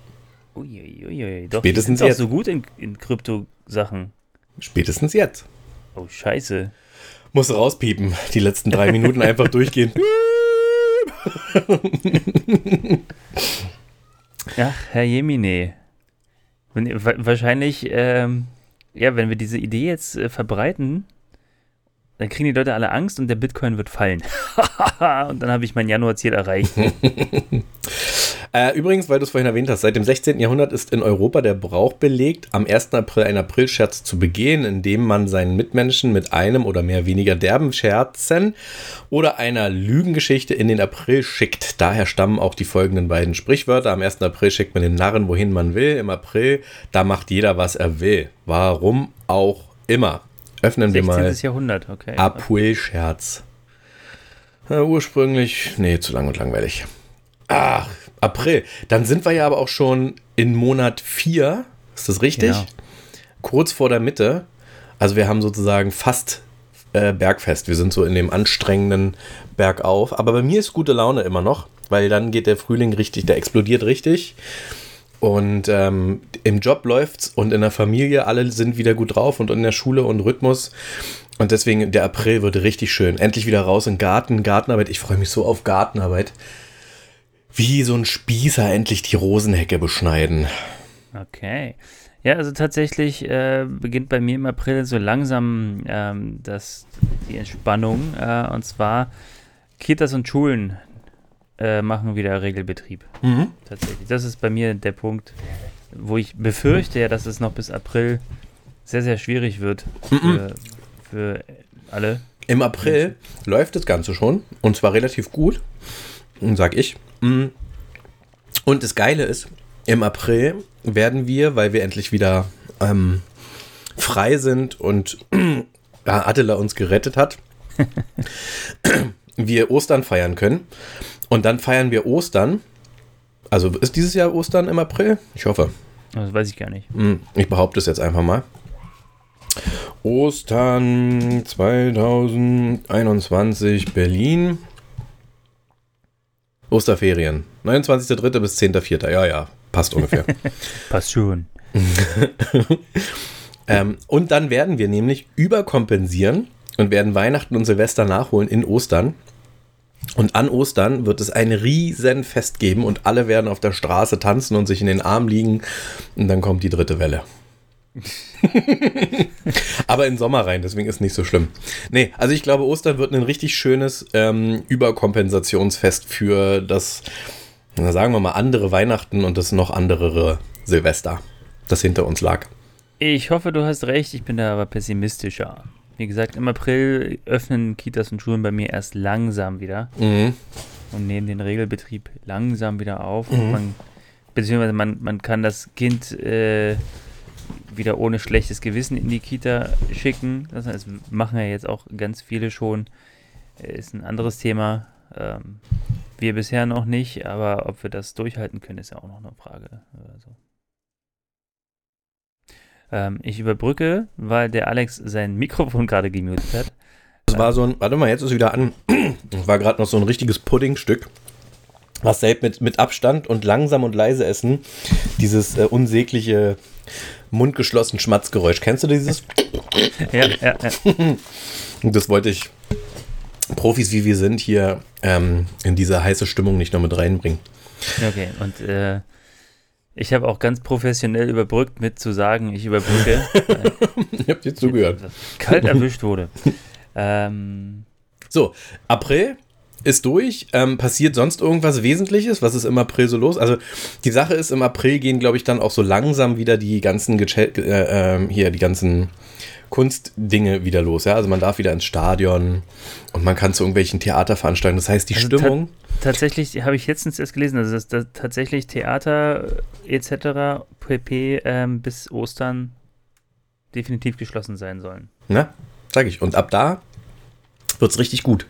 Uiuiui, ui, ui. doch, Spätestens die sind auch so gut in, in Krypto-Sachen. Spätestens jetzt. Oh, scheiße. Muss rauspiepen. Die letzten drei Minuten einfach [laughs] durchgehen. Ach, Herr Jemine. Wahrscheinlich, ähm, ja, wenn wir diese Idee jetzt äh, verbreiten, dann kriegen die Leute alle Angst und der Bitcoin wird fallen. [laughs] und dann habe ich mein Januarziel erreicht. [laughs] Äh, übrigens, weil du es vorhin erwähnt hast, seit dem 16. Jahrhundert ist in Europa der Brauch belegt, am 1. April einen Aprilscherz zu begehen, indem man seinen Mitmenschen mit einem oder mehr weniger derben Scherzen oder einer Lügengeschichte in den April schickt. Daher stammen auch die folgenden beiden Sprichwörter. Am 1. April schickt man den Narren, wohin man will. Im April, da macht jeder, was er will. Warum auch immer. Öffnen wir mal. Jahrhundert, okay. Aprilscherz. Äh, ursprünglich, nee, zu lang und langweilig. Ach, April. Dann sind wir ja aber auch schon in Monat 4. Ist das richtig? Ja. Kurz vor der Mitte. Also wir haben sozusagen fast äh, Bergfest. Wir sind so in dem anstrengenden Bergauf. Aber bei mir ist gute Laune immer noch, weil dann geht der Frühling richtig, der explodiert richtig. Und ähm, im Job läuft's und in der Familie, alle sind wieder gut drauf und in der Schule und Rhythmus. Und deswegen, der April wird richtig schön. Endlich wieder raus in Garten, Gartenarbeit. Ich freue mich so auf Gartenarbeit wie so ein Spießer endlich die Rosenhecke beschneiden. Okay. Ja, also tatsächlich äh, beginnt bei mir im April so langsam ähm, das, die Entspannung. Äh, und zwar Kitas und Schulen äh, machen wieder Regelbetrieb. Mhm. Tatsächlich. Das ist bei mir der Punkt, wo ich befürchte, ja, dass es noch bis April sehr, sehr schwierig wird für, mhm. für alle. Im April läuft das Ganze schon und zwar relativ gut, sag ich. Mm. Und das Geile ist, im April werden wir, weil wir endlich wieder ähm, frei sind und [clears throat] Attila uns gerettet hat, [laughs] wir Ostern feiern können. Und dann feiern wir Ostern. Also ist dieses Jahr Ostern im April? Ich hoffe. Das weiß ich gar nicht. Mm, ich behaupte es jetzt einfach mal. Ostern 2021 Berlin. Osterferien. 29.3. bis 10.4. Ja, ja, passt ungefähr. [laughs] passt schon. [laughs] ähm, und dann werden wir nämlich überkompensieren und werden Weihnachten und Silvester nachholen in Ostern. Und an Ostern wird es ein Riesenfest geben und alle werden auf der Straße tanzen und sich in den Arm liegen. Und dann kommt die dritte Welle. [laughs] [laughs] Aber in Sommer rein, deswegen ist nicht so schlimm. Nee, also ich glaube, Ostern wird ein richtig schönes ähm, Überkompensationsfest für das, na, sagen wir mal, andere Weihnachten und das noch andere Silvester, das hinter uns lag. Ich hoffe, du hast recht, ich bin da aber pessimistischer. Wie gesagt, im April öffnen Kitas und Schulen bei mir erst langsam wieder Mhm. und nehmen den Regelbetrieb langsam wieder auf. Und man, beziehungsweise man, man kann das Kind äh, wieder ohne schlechtes Gewissen in die Kita schicken. Das heißt, machen ja jetzt auch ganz viele schon. Äh, Ist ein anderes Thema. Ähm, wir bisher noch nicht, aber ob wir das durchhalten können, ist ja auch noch eine Frage. Also. Ähm, ich überbrücke, weil der Alex sein Mikrofon gerade gemutet hat. Das war so ein, warte mal, jetzt ist wieder an. Das war gerade noch so ein richtiges Puddingstück. Was selbst mit, mit Abstand und langsam und leise essen, dieses äh, unsägliche mundgeschlossen Schmatzgeräusch. Kennst du dieses? Ja, ja, ja. Und [laughs] das wollte ich Profis wie wir sind hier ähm, in diese heiße Stimmung nicht noch mit reinbringen. Okay, und äh, ich habe auch ganz professionell überbrückt mit zu sagen, ich überbrücke, [laughs] Ich hab dir zugehört. kalt erwischt wurde. ähm, So, April ist durch. Ähm, passiert sonst irgendwas Wesentliches? Was ist im April so los? Also die Sache ist, im April gehen, glaube ich, dann auch so langsam wieder die ganzen äh, ähm, hier die ganzen Kunstdinge wieder los. Ja, also man darf wieder ins Stadion und man kann zu irgendwelchen Theaterveranstaltungen. Das heißt, die Also ta- Stimmung. tatsächlich habe ich letztens erst gelesen, also dass, dass tatsächlich Theater äh, etc. pp. Ähm, bis Ostern definitiv geschlossen sein sollen. Ne? Sag ich. Und ab da wird's richtig gut.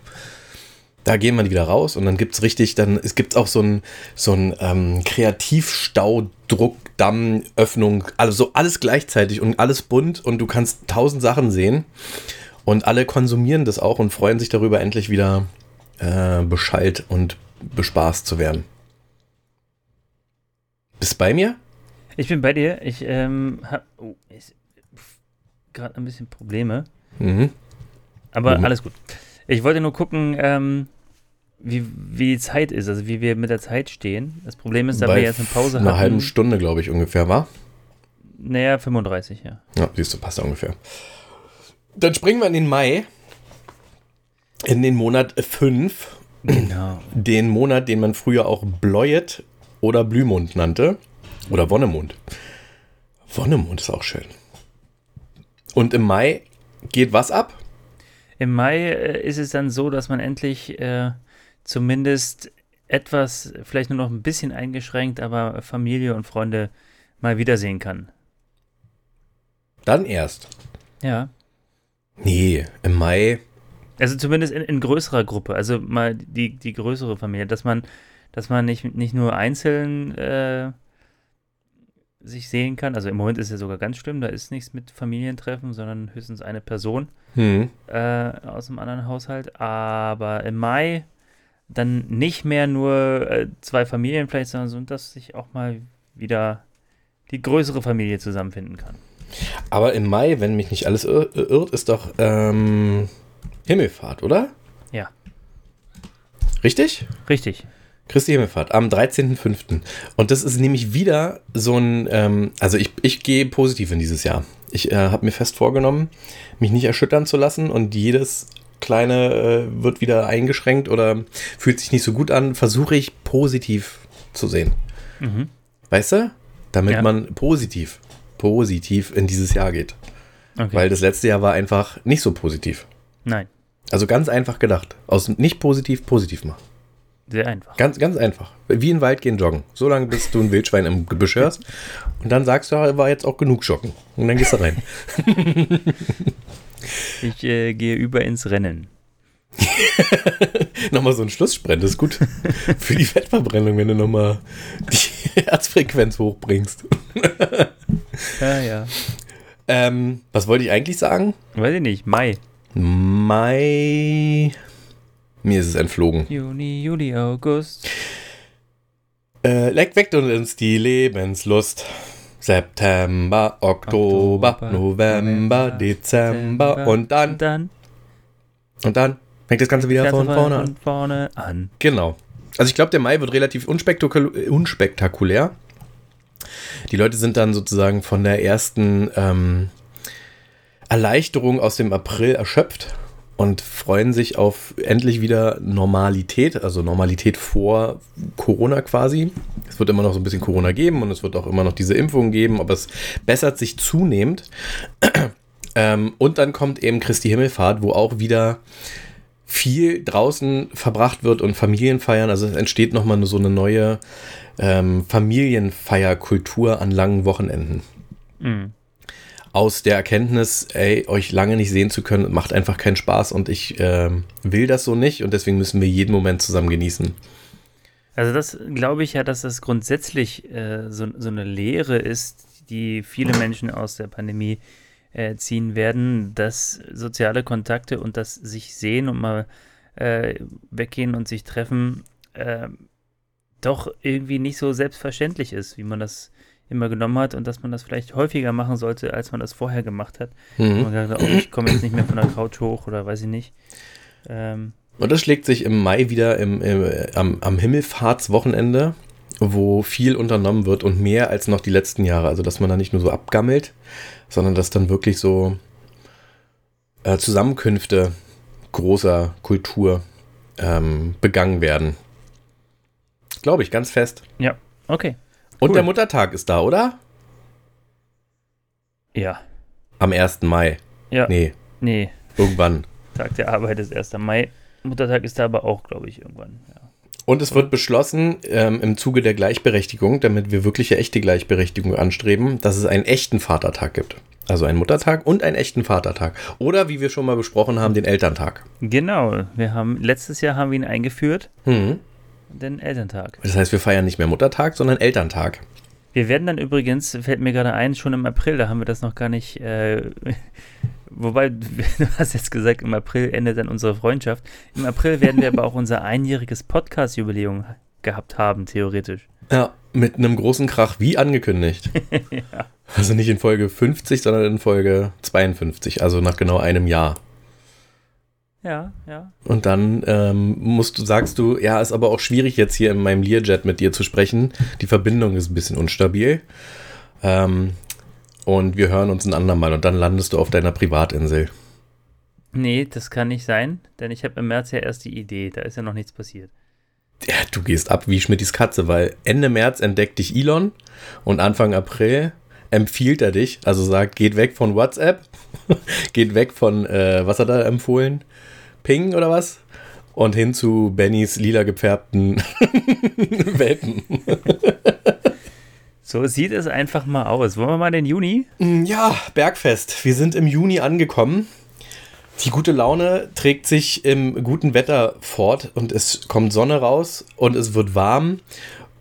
Da gehen wir wieder raus und dann gibt's richtig, dann es gibt auch so ein, so ähm, Kreativstaudruckdamm, Öffnung, also so alles gleichzeitig und alles bunt und du kannst tausend Sachen sehen und alle konsumieren das auch und freuen sich darüber, endlich wieder äh, beschallt und bespaßt zu werden. Bist bei mir? Ich bin bei dir. Ich ähm, habe oh, gerade ein bisschen Probleme. Mhm. Aber Moment. alles gut. Ich wollte nur gucken, ähm, wie, wie die Zeit ist, also wie wir mit der Zeit stehen. Das Problem ist, da wir jetzt eine Pause einer hatten. halben Stunde, glaube ich, ungefähr, war? Naja, 35, ja. Ja, siehst du, passt ja ungefähr. Dann springen wir in den Mai. In den Monat 5. Genau. Den Monat, den man früher auch Bläuet oder Blühmond nannte. Oder Wonnemond. Wonnemond ist auch schön. Und im Mai geht was ab? Im Mai äh, ist es dann so, dass man endlich äh, zumindest etwas, vielleicht nur noch ein bisschen eingeschränkt, aber Familie und Freunde mal wiedersehen kann. Dann erst. Ja. Nee, im Mai. Also zumindest in, in größerer Gruppe, also mal die, die größere Familie, dass man, dass man nicht, nicht nur einzeln äh, sich sehen kann. Also im Moment ist ja sogar ganz schlimm, da ist nichts mit Familientreffen, sondern höchstens eine Person Hm. äh, aus einem anderen Haushalt. Aber im Mai dann nicht mehr nur äh, zwei Familien vielleicht, sondern so, dass sich auch mal wieder die größere Familie zusammenfinden kann. Aber im Mai, wenn mich nicht alles ir irrt, ist doch ähm, Himmelfahrt, oder? Ja. Richtig? Richtig. Christi Himmelfahrt am 13.05. Und das ist nämlich wieder so ein, ähm, also ich, ich gehe positiv in dieses Jahr. Ich äh, habe mir fest vorgenommen, mich nicht erschüttern zu lassen und jedes kleine äh, wird wieder eingeschränkt oder fühlt sich nicht so gut an, versuche ich positiv zu sehen. Mhm. Weißt du? Damit Ja. man positiv, positiv in dieses Jahr geht. Okay. Weil das letzte Jahr war einfach nicht so positiv. Nein, Also ganz einfach gedacht. Aus nicht positiv, positiv machen. sehr einfach. Ganz, ganz einfach. Wie in den Wald gehen joggen. So lange, bis du ein Wildschwein im Gebüsch hörst. Und dann sagst du, war jetzt auch genug joggen. Und dann gehst du rein. [laughs] Ich äh, gehe über ins Rennen. [laughs] nochmal so ein Schlusssprint, das ist gut. Für die Fettverbrennung, wenn du nochmal die [laughs] Herzfrequenz hochbringst. Ja, ja. Ähm, was wollte ich eigentlich sagen? Weiß ich nicht, Mai. Mai. Mir ist es entflogen. Juni, Juli, August. Äh, leckt weg uns die Lebenslust. September, Oktober, Oktober, November, Dezember und dann, Und dann und dann fängt das Ganze wieder fährst von vorne an. vorne an. Genau. Also ich glaube, der Mai wird relativ unspektakul unspektakulär. Die Leute sind dann sozusagen von der ersten ähm, Erleichterung aus dem April erschöpft und freuen sich auf endlich wieder Normalität, also Normalität vor Corona quasi. Es wird immer noch so ein bisschen Corona geben und es wird auch immer noch diese Impfungen geben, aber es bessert sich zunehmend. [clears throat] ähm, und dann kommt eben Christi Himmelfahrt, wo auch wieder viel draußen verbracht wird und Familienfeiern. Also es entsteht nochmal so eine neue ähm, Familienfeierkultur an langen Wochenenden. Mhm aus der Erkenntnis, ey, euch lange nicht sehen zu können, macht einfach keinen Spaß und ich äh, will das so nicht und deswegen müssen wir jeden Moment zusammen genießen. Also das glaube ich ja, dass das grundsätzlich äh, so, so, eine Lehre ist, die viele Menschen aus der Pandemie äh, ziehen werden, dass soziale Kontakte und das sich sehen und mal äh, weggehen und sich treffen äh, doch irgendwie nicht so selbstverständlich ist, wie man das immer genommen hat und dass man das vielleicht häufiger machen sollte, als man das vorher gemacht hat. Mhm. Man gesagt, oh, ich komme jetzt nicht mehr von der Couch hoch oder weiß ich nicht. Ähm, und das schlägt sich im Mai wieder im, im, am, am Himmelfahrtswochenende, wo viel unternommen wird und mehr als noch die letzten Jahre. Also, dass man da nicht nur so abgammelt, sondern dass dann wirklich so äh, Zusammenkünfte großer Kultur ähm, begangen werden. Glaube ich, ganz fest. Ja, okay. Und cool. der Muttertag ist da, oder? Ja. Am 1. Mai. Ja. Nee. Nee. Irgendwann. Tag der Arbeit ist 1. Mai. Muttertag ist da aber auch, glaube ich, irgendwann. Ja. Und es wird beschlossen, ähm, im Zuge der Gleichberechtigung, damit wir wirkliche echte Gleichberechtigung anstreben, dass es einen echten Vatertag gibt. Also einen Muttertag und einen echten Vatertag. Oder wie wir schon mal besprochen haben, den Elterntag. Genau. Wir haben, letztes Jahr haben wir ihn eingeführt. Mhm den Elterntag. Das heißt, wir feiern nicht mehr Muttertag, sondern Elterntag. Wir werden dann übrigens, fällt mir gerade ein, schon im April, da haben wir das noch gar nicht, äh, [laughs] wobei, [laughs] du hast jetzt gesagt, im April endet dann unsere Freundschaft. Im April werden wir [laughs] aber auch unser einjähriges Podcast-Jubiläum gehabt haben, theoretisch. Ja, mit einem großen Krach, wie angekündigt. ja. Also nicht in Folge 50, sondern in Folge 52, also nach genau einem Jahr. Ja, ja. Und dann ähm, musst du, sagst du, ja, ist aber auch schwierig jetzt hier in meinem Learjet mit dir zu sprechen. Die Verbindung ist ein bisschen unstabil. Ähm, und wir hören uns ein andermal und dann landest du auf deiner Privatinsel. Nee, das kann nicht sein, denn ich habe im März ja erst die Idee, da ist ja noch nichts passiert. Ja, du gehst ab wie Schmittis Katze, weil Ende März entdeckt dich Elon und Anfang April empfiehlt er dich, also sagt, geht weg von WhatsApp, [laughs] geht weg von, äh, was hat er empfohlen? Ping oder was? Und hin zu Bennys lila gefärbten [laughs] Welpen. So sieht es einfach mal aus. Wollen wir mal den Juni? Mm, ja, Bergfest. Wir sind im Juni angekommen. Die gute Laune trägt sich im guten Wetter fort und es kommt Sonne raus und es wird warm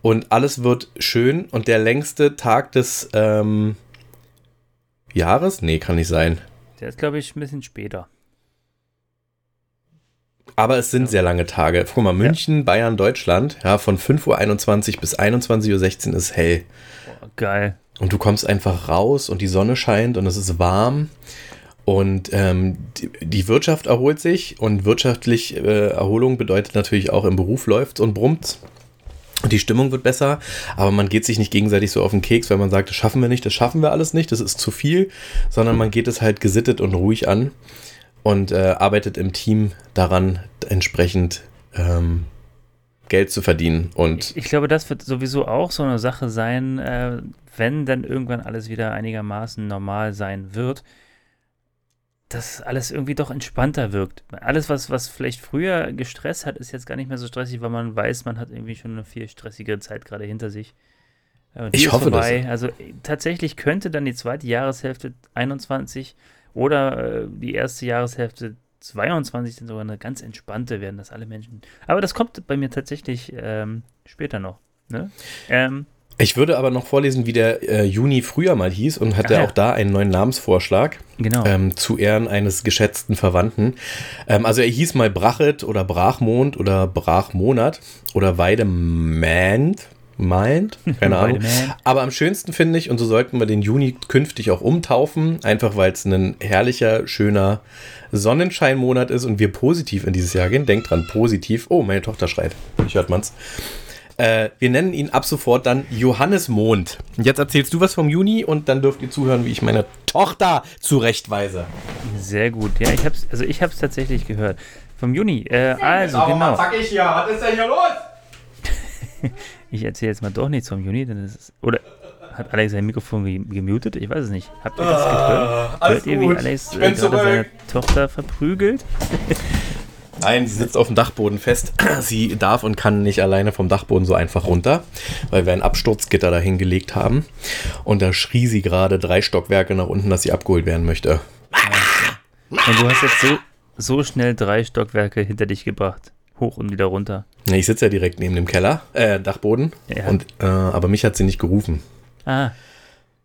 und alles wird schön und der längste Tag des ähm, Jahres? Nee, kann nicht sein. Der ist, glaube ich, ein bisschen später. Aber es sind sehr lange Tage. Guck mal, München, ja. Bayern, Deutschland, ja, von 5.21 Uhr bis 21.16 Uhr ist hell. Boah, geil. Und du kommst einfach raus und die Sonne scheint und es ist warm. Und ähm, die, die, Wirtschaft erholt sich und wirtschaftlich äh, Erholung bedeutet natürlich auch im Beruf läuft und brummt. Und die Stimmung wird besser, aber man geht sich nicht gegenseitig so auf den Keks, wenn man sagt, das schaffen wir nicht, das schaffen wir alles nicht, das ist zu viel, sondern man geht es halt gesittet und ruhig an und äh, arbeitet im Team daran, entsprechend ähm, Geld zu verdienen. Und ich, ich, glaube, das wird sowieso auch so eine Sache sein, äh, wenn dann irgendwann alles wieder einigermaßen normal sein wird, dass alles irgendwie doch entspannter wirkt. Alles, was, was vielleicht früher gestresst hat, ist jetzt gar nicht mehr so stressig, weil man weiß, man hat irgendwie schon eine viel stressigere Zeit gerade hinter sich. ich hoffe vorbei. das. Also tatsächlich könnte dann die zweite Jahreshälfte 21 oder äh, die erste Jahreshälfte 22 dann sogar eine ganz entspannte werden, dass alle Menschen. Aber das kommt bei mir tatsächlich ähm, später noch. Ne? Ähm, ich würde aber noch vorlesen, wie der äh, Juni früher mal hieß und hatte ja. auch da einen neuen Namensvorschlag. Genau. Ähm, zu Ehren eines geschätzten Verwandten. Ähm, also er hieß mal Brachet oder Brachmond oder Brachmonat oder Weidemand. Mind, keine Ahnung. Aber am schönsten finde ich, und so sollten wir den Juni künftig auch umtaufen, einfach weil es ein herrlicher, schöner Sonnenscheinmonat ist und wir positiv in dieses Jahr gehen. Denkt dran, positiv. Oh, meine Tochter schreit. Ich hört man's. Äh, wir nennen ihn ab sofort dann Johannes Mond. Und jetzt erzählst du was vom Juni und dann dürft ihr zuhören, wie ich meine Tochter zurechtweise. Sehr gut. Ja, ich hab's, also ich hab's tatsächlich gehört. Vom Juni. Äh, also, genau. was sag ich hier? Was ist denn hier los? [laughs] Ich erzähle jetzt mal doch nichts vom Juni, denn es ist, oder hat Alex sein Mikrofon ge- gemutet? Ich weiß es nicht. Habt ihr das gehört? alles Hört ihr, wie. Alex äh, gerade seine zurück. Tochter verprügelt? [laughs] Nein, sie sitzt auf dem Dachboden fest. [clears throat] Sie darf und kann nicht alleine vom Dachboden so einfach runter, weil wir ein Absturzgitter dahin gelegt haben. Und da schrie sie gerade drei Stockwerke nach unten, dass sie abgeholt werden möchte. Und du hast jetzt so, so schnell drei Stockwerke hinter dich gebracht. Hoch und wieder runter. Ich sitze ja direkt neben dem Keller, äh, Dachboden. Ja. Und, äh, aber mich hat sie nicht gerufen. Ah,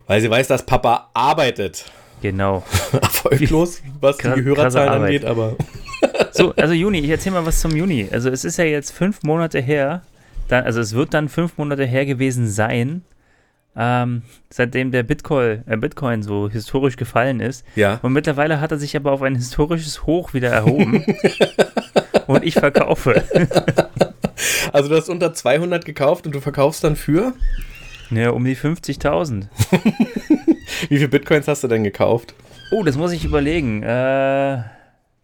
Weil sie weiß, dass Papa arbeitet. genau. [laughs] Erfolglos, was Krass- die Hörerzahlen angeht, aber. [laughs] So, also Juni, ich erzähl mal was zum Juni. Also es ist ja jetzt fünf Monate her, dann, also es wird dann fünf Monate her gewesen sein, ähm, seitdem der Bitcoin, äh, Bitcoin so historisch gefallen ist. Ja. Und mittlerweile hat er sich aber auf ein historisches Hoch wieder erhoben. [laughs] und ich verkaufe. [laughs] Also du hast unter 200 gekauft und du verkaufst dann für? Ja, um die 50.000. [laughs] Wie viele Bitcoins hast du denn gekauft? Oh, das muss ich überlegen. Äh,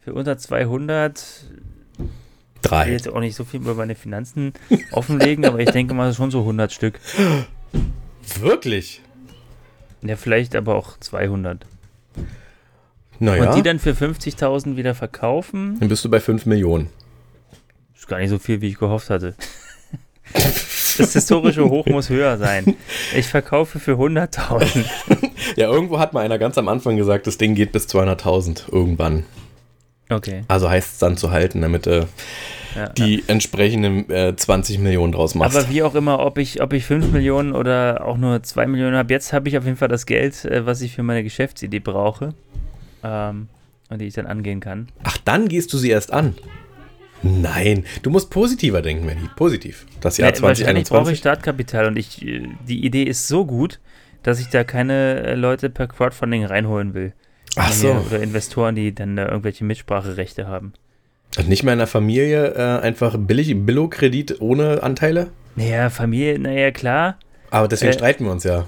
für unter 200 Ich will Drei. jetzt auch nicht so viel über meine Finanzen [laughs] offenlegen, aber ich denke mal schon so 100 Stück. Wirklich? Ja, vielleicht aber auch 200. Naja, Und die dann für 50.000 wieder verkaufen, dann bist du bei 5 Millionen. ist gar nicht so viel, wie ich gehofft hatte. [laughs] Das historische Hoch muss höher sein. Ich verkaufe für 100.000. [laughs] Ja, irgendwo hat mal einer ganz am Anfang gesagt, das Ding geht bis 200.000 irgendwann. Okay. Also heißt es dann zu halten, damit du Ja, die entsprechenden äh, 20 Millionen draus machst. Aber wie auch immer, ob ich, ob ich 5 Millionen oder auch nur 2 Millionen habe, jetzt habe ich auf jeden Fall das Geld, äh, was ich für meine Geschäftsidee brauche. Ähm, und die ich dann angehen kann. Ach, dann gehst du sie erst an. Nein, du musst positiver denken, Manny. Positiv. Das Jahr Ja, wahrscheinlich brauche 2021. ich Startkapital und ich, äh, die Idee ist so gut, dass ich da keine äh, Leute per Crowdfunding reinholen will. Ach so. Oder Investoren, die dann da irgendwelche Mitspracherechte haben. Und nicht mehr in der Familie äh, einfach billig Billo-Kredit ohne Anteile? Naja, Familie, naja, klar. Aber deswegen Äh, streiten wir uns ja.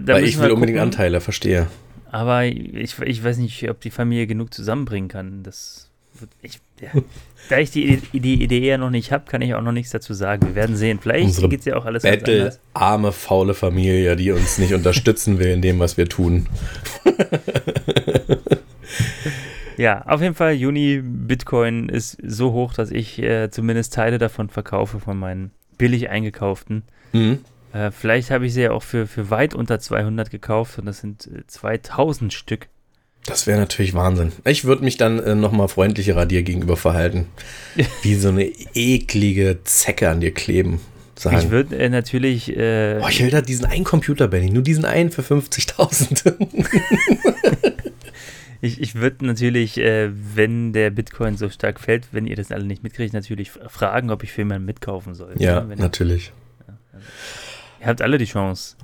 Da weil ich will unbedingt gucken. Anteile, verstehe. Aber ich, ich weiß nicht, ob die Familie genug zusammenbringen kann. Das wird, ich, ja. Da ich die, die Idee ja noch nicht habe, kann ich auch noch nichts dazu sagen. Wir werden sehen. Vielleicht geht es ja auch alles ganz Bettel, anders. arme, faule Familie, die uns nicht unterstützen will in dem, was wir tun. [laughs] Ja, auf jeden Fall, Juni Bitcoin ist so hoch, dass ich äh, zumindest Teile davon verkaufe, von meinen billig eingekauften. Mhm. Äh, vielleicht habe ich sie ja auch für, für weit unter 200 gekauft und das sind äh, 2000 Stück. Das wäre natürlich Wahnsinn. Ich würde mich dann äh, nochmal freundlicherer dir gegenüber verhalten. [laughs] Wie so eine eklige Zecke an dir kleben. Ich Sagen. würde äh, natürlich. Äh, Oh, ich will da diesen einen Computer, Benny. Nur diesen einen für 50.000. [laughs] Ich, ich würde natürlich, äh, wenn der Bitcoin so stark fällt, wenn ihr das alle nicht mitkriegt, natürlich fragen, ob ich für jemanden mitkaufen soll. ja, wenn, natürlich. Ihr habt alle die Chance.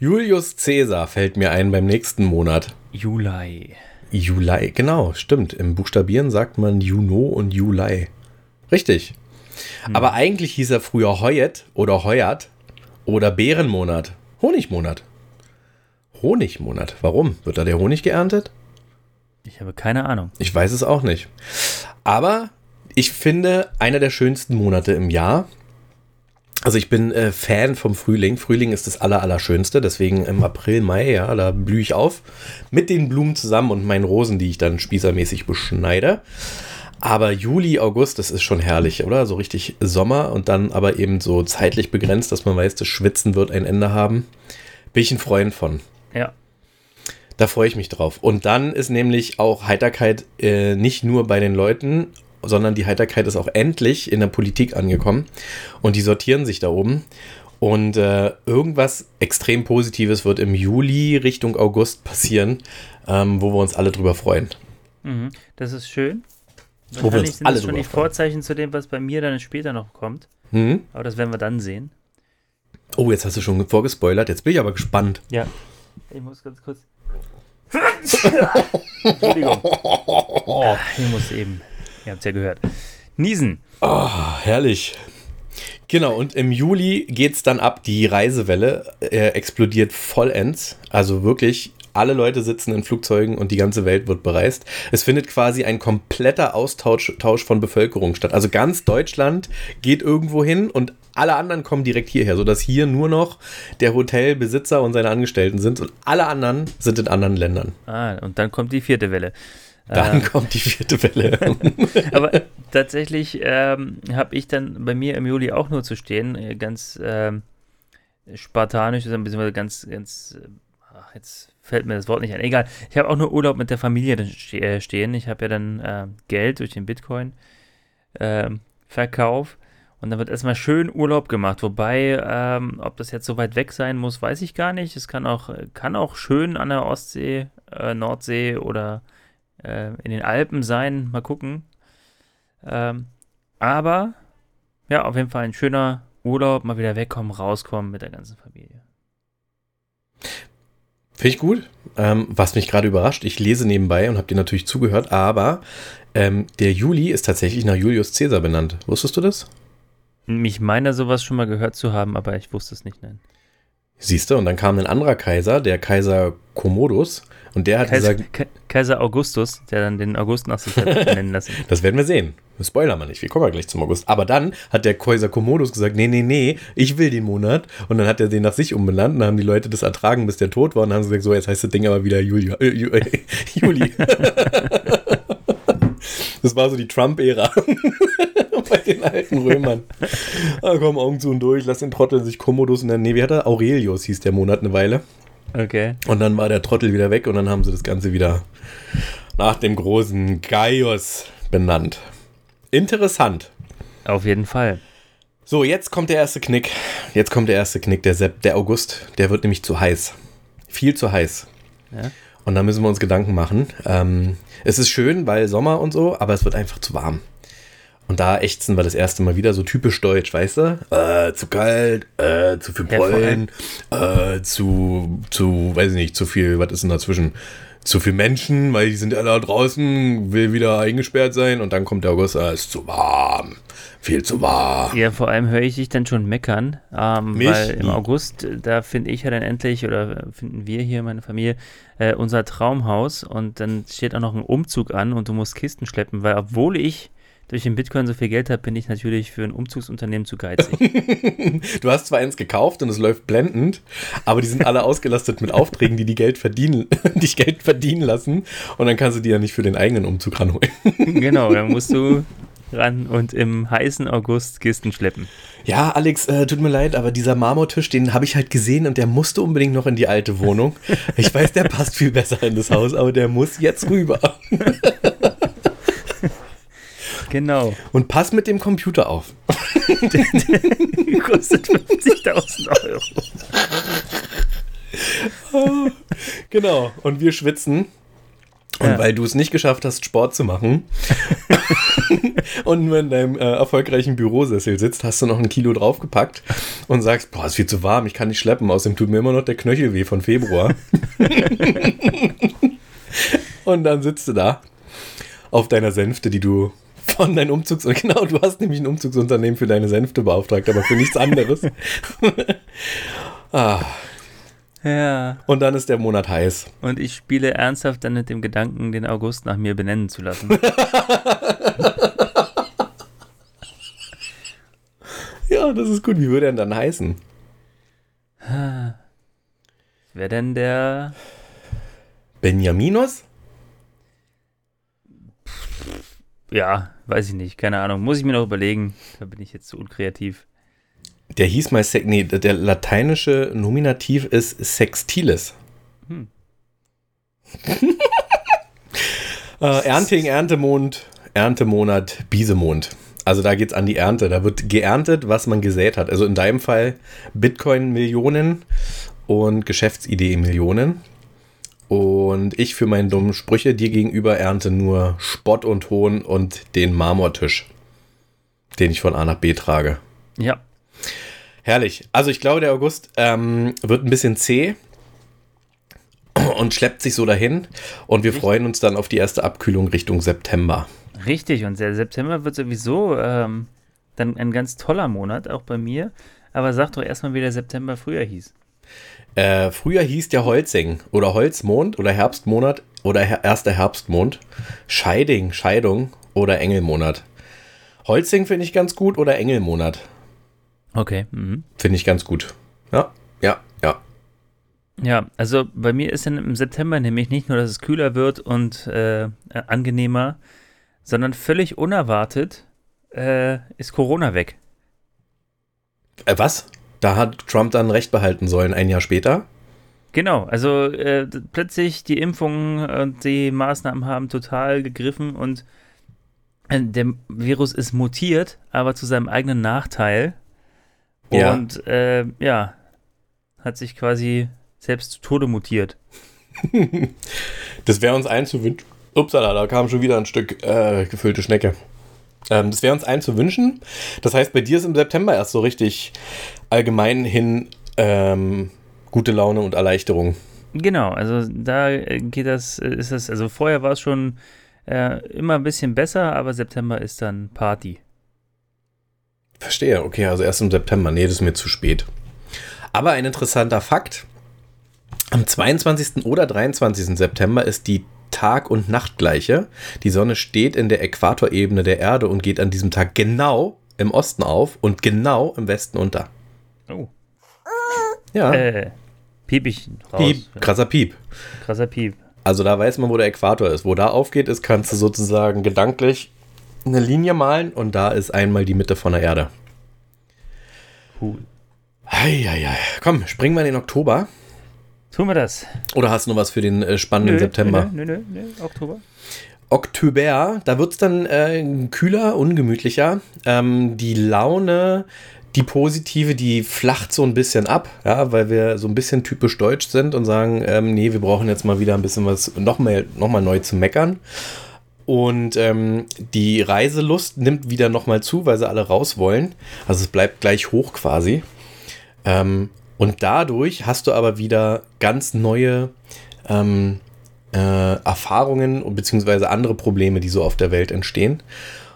Julius Caesar fällt mir ein beim nächsten Monat. Juli. Juli, genau, stimmt. Im Buchstabieren sagt man Juno und Juli. Richtig. Aber eigentlich hieß er früher Heuet oder Heuert oder Bärenmonat. Honigmonat. Honigmonat. Warum? Wird da der Honig geerntet? Ich habe keine Ahnung. Ich weiß es auch nicht. Aber ich finde, einer der schönsten Monate im Jahr. Also ich bin äh, Fan vom Frühling. Frühling ist das aller, Allerschönste. Deswegen im April, Mai, ja, da blühe ich auf. Mit den Blumen zusammen und meinen Rosen, die ich dann spießermäßig beschneide. Aber Juli, August, das ist schon herrlich, oder? So richtig Sommer und dann aber eben so zeitlich begrenzt, dass man weiß, das Schwitzen wird ein Ende haben. Bin ich ein Freund von. Ja. Da freue ich mich drauf. Und dann ist nämlich auch Heiterkeit äh, nicht nur bei den Leuten, sondern die Heiterkeit ist auch endlich in der Politik angekommen. Und die sortieren sich da oben. Und äh, irgendwas extrem Positives wird im Juli Richtung August passieren, ähm, wo wir uns alle drüber freuen. Mhm. Das ist schön. Wahrscheinlich sind alle das schon die freuen. Vorzeichen zu dem, was bei mir dann später noch kommt. Hm? Aber das werden wir dann sehen. Oh, jetzt hast du schon vorgespoilert. Jetzt bin ich aber gespannt. Ja. Ich muss ganz kurz. [laughs] Entschuldigung. [laughs] Ich muss eben. Ihr habt es ja gehört. Niesen. Ah, herrlich. Genau, und im Juli geht es dann ab. Die Reisewelle äh, explodiert vollends. Also wirklich, alle Leute sitzen in Flugzeugen und die ganze Welt wird bereist. Es findet quasi ein kompletter Austausch Tausch von Bevölkerung statt. Also ganz Deutschland geht irgendwo hin und alle anderen kommen direkt hierher, sodass hier nur noch der Hotelbesitzer und seine Angestellten sind und alle anderen sind in anderen Ländern. Ah, und dann kommt die vierte Welle. Dann äh, kommt die vierte Welle. [laughs] aber tatsächlich ähm, habe ich dann bei mir im Juli auch nur zu stehen, äh, ganz ähm, spartanisch, beziehungsweise ganz, ganz, äh, ach, jetzt fällt mir das Wort nicht ein. Egal, ich habe auch nur Urlaub mit der Familie äh, stehen. Ich habe ja dann äh, Geld durch den Bitcoin-Verkauf. Ähm, und dann wird erstmal schön Urlaub gemacht. Wobei, ähm, ob das jetzt so weit weg sein muss, weiß ich gar nicht. Es kann auch, kann auch schön an der Ostsee, äh, Nordsee oder äh, in den Alpen sein. Mal gucken. Ähm, aber ja, auf jeden Fall ein schöner Urlaub, mal wieder wegkommen, rauskommen mit der ganzen Familie. Finde ich gut. Ähm, was mich gerade überrascht, ich lese nebenbei und habe dir natürlich zugehört, aber ähm, der Juli ist tatsächlich nach Julius Caesar benannt. Wusstest du das? Ich meine sowas schon mal gehört zu haben, aber ich wusste es nicht, nein. Siehst du, und dann kam ein anderer Kaiser, der Kaiser Commodus, und der hat Kaiser, gesagt. Ka Kaiser Augustus, der dann den August nach sich hat [laughs] nennen lassen. das werden wir sehen. Spoiler mal nicht, wir kommen ja gleich zum August. Aber dann hat der Kaiser Commodus gesagt: Nee, nee, nee, ich will den Monat. Und dann hat er den nach sich umbenannt. Und dann haben die Leute das ertragen, bis der tot war. Und dann haben sie gesagt: So, jetzt heißt das Ding aber wieder [laughs] Juli. Äh, [laughs] Juli. das war so die Trump-Ära. [laughs] bei den alten Römern. Ah, komm, Augen zu und durch, lass den Trottel sich Commodus in der Nee, wie hat er? Aurelius hieß der Monat eine Weile. Okay. Und dann war der Trottel wieder weg und dann haben sie das Ganze wieder nach dem großen Gaius benannt. Interessant. Auf jeden Fall. So, jetzt kommt der erste Knick. Jetzt kommt der erste Knick, der, Sepp, der August. Der wird nämlich zu heiß. Viel zu heiß. Ja. Und da müssen wir uns Gedanken machen. Ähm, es ist schön, weil Sommer und so, aber es wird einfach zu warm. Und da ächzen wir das erste Mal wieder so typisch deutsch, weißt du? Äh, zu kalt, äh, zu viel Pollen, äh, zu, zu, weiß ich nicht, zu viel, was ist denn dazwischen? Zu viel Menschen, weil die sind alle da draußen, will wieder eingesperrt sein und dann kommt der August, äh, ist zu warm, viel zu warm. Ja, vor allem höre ich dich dann schon meckern, ähm, weil im August, da finde ich ja dann endlich, oder finden wir hier, meine Familie, äh, unser Traumhaus und dann steht auch noch ein Umzug an und du musst Kisten schleppen, weil obwohl ich durch den Bitcoin so viel Geld habe, bin ich natürlich für ein Umzugsunternehmen zu geizig. [laughs] [laughs] du hast zwar eins gekauft und es läuft blendend, aber die sind alle ausgelastet mit Aufträgen, die, die Geld verdienen, [laughs] dich Geld verdienen lassen und dann kannst du die ja nicht für den eigenen Umzug ranholen. genau, dann musst du ran und im heißen August Kisten schleppen. Ja, Alex, äh, tut mir leid, aber dieser Marmortisch, den habe ich halt gesehen und der musste unbedingt noch in die alte Wohnung. Ich weiß, der passt viel besser in das Haus, aber der muss jetzt rüber. Genau. Und pass mit dem Computer auf. der, [laughs] der kostet 50.000 Euro. genau. Und wir schwitzen. Und ja. weil du es nicht geschafft hast, Sport zu machen [laughs] und nur in deinem äh, erfolgreichen Bürosessel sitzt, hast du noch ein Kilo draufgepackt und sagst, boah, ist viel zu warm, ich kann nicht schleppen, außerdem tut mir immer noch der Knöchel weh von Februar. [laughs] und dann sitzt du da auf deiner Sänfte, die du von deinem Umzugs... [laughs] Genau, du hast nämlich ein Umzugsunternehmen für deine Sänfte beauftragt, aber für nichts anderes. [laughs] ah. Ja. Und dann ist der Monat heiß. Und ich spiele ernsthaft dann mit dem Gedanken, den August nach mir benennen zu lassen. [laughs] ja, das ist gut. Wie würde er denn dann heißen? Wer denn der? Benjaminus? Ja, weiß ich nicht, keine Ahnung. Muss ich mir noch überlegen. Da bin ich jetzt zu unkreativ. Der hieß mal, nee, der lateinische Nominativ ist Sextilis. Hm. [laughs] äh, Ernting, Erntemond, Erntemonat, Biesemond. Also da geht es an die Ernte. Da wird geerntet, was man gesät hat. Also in deinem Fall Bitcoin-Millionen und Geschäftsidee-Millionen. Und ich für meine dummen Sprüche dir gegenüber ernte nur Spott und Hohn und den Marmortisch, den ich von A nach B trage. Ja. Herrlich. Also ich glaube, der August ähm, wird ein bisschen zäh und schleppt sich so dahin. Und wir Richtig. freuen uns dann auf die erste Abkühlung Richtung September. Richtig, und der September wird sowieso ähm, dann ein ganz toller Monat, auch bei mir. Aber sag doch erstmal, wie der September früher hieß. Äh, früher hieß der Holzing oder Holzmond oder Herbstmonat oder her erster Herbstmond. Scheiding, Scheidung oder Engelmonat. Holzing finde ich ganz gut oder Engelmonat. Okay. Mhm. Finde ich ganz gut. Ja, ja, ja. Ja, also bei mir ist dann im September nämlich nicht nur, dass es kühler wird und äh, angenehmer, sondern völlig unerwartet äh, ist Corona weg. Äh, was? Da hat Trump dann Recht behalten sollen, ein Jahr später? Genau, also äh, plötzlich die Impfungen und die Maßnahmen haben total gegriffen und äh, der Virus ist mutiert, aber zu seinem eigenen Nachteil. Ja. Und äh, ja, hat sich quasi selbst zu Tode mutiert. [laughs] das wäre uns allen zu wünschen. Upsala, da kam schon wieder ein Stück äh, gefüllte Schnecke. Ähm, das wäre uns allen zu wünschen. Das heißt, bei dir ist im September erst so richtig allgemein hin ähm, gute Laune und Erleichterung. Genau, also da geht das, ist das, also vorher war es schon äh, immer ein bisschen besser, aber September ist dann Party. Verstehe, okay, also erst im September. Nee, das ist mir zu spät. Aber ein interessanter Fakt: Am 22. oder 23. September ist die Tag- und Nachtgleiche. Die Sonne steht in der Äquatorebene der Erde und geht an diesem Tag genau im Osten auf und genau im Westen unter. Oh. Ja. Äh, piep ich raus. Piep, krasser Piep. Krasser Piep. Also da weiß man, wo der Äquator ist. Wo da aufgeht, ist, kannst du sozusagen gedanklich eine Linie malen und da ist einmal die Mitte von der Erde. Cool. Eieiei. Komm, springen wir in den Oktober. Tun wir das. Oder hast du noch was für den äh, spannenden nö, September? Nö, nö, nö, nö, Oktober. Oktober, da wird es dann äh, kühler, ungemütlicher. Ähm, die Laune, die positive, die flacht so ein bisschen ab, ja, weil wir so ein bisschen typisch deutsch sind und sagen, ähm, nee, wir brauchen jetzt mal wieder ein bisschen was nochmal noch mal neu zu meckern. Und ähm, die Reiselust nimmt wieder nochmal zu, weil sie alle raus wollen. Also es bleibt gleich hoch quasi. Ähm, und dadurch hast du aber wieder ganz neue ähm, äh, Erfahrungen beziehungsweise andere Probleme, die so auf der Welt entstehen.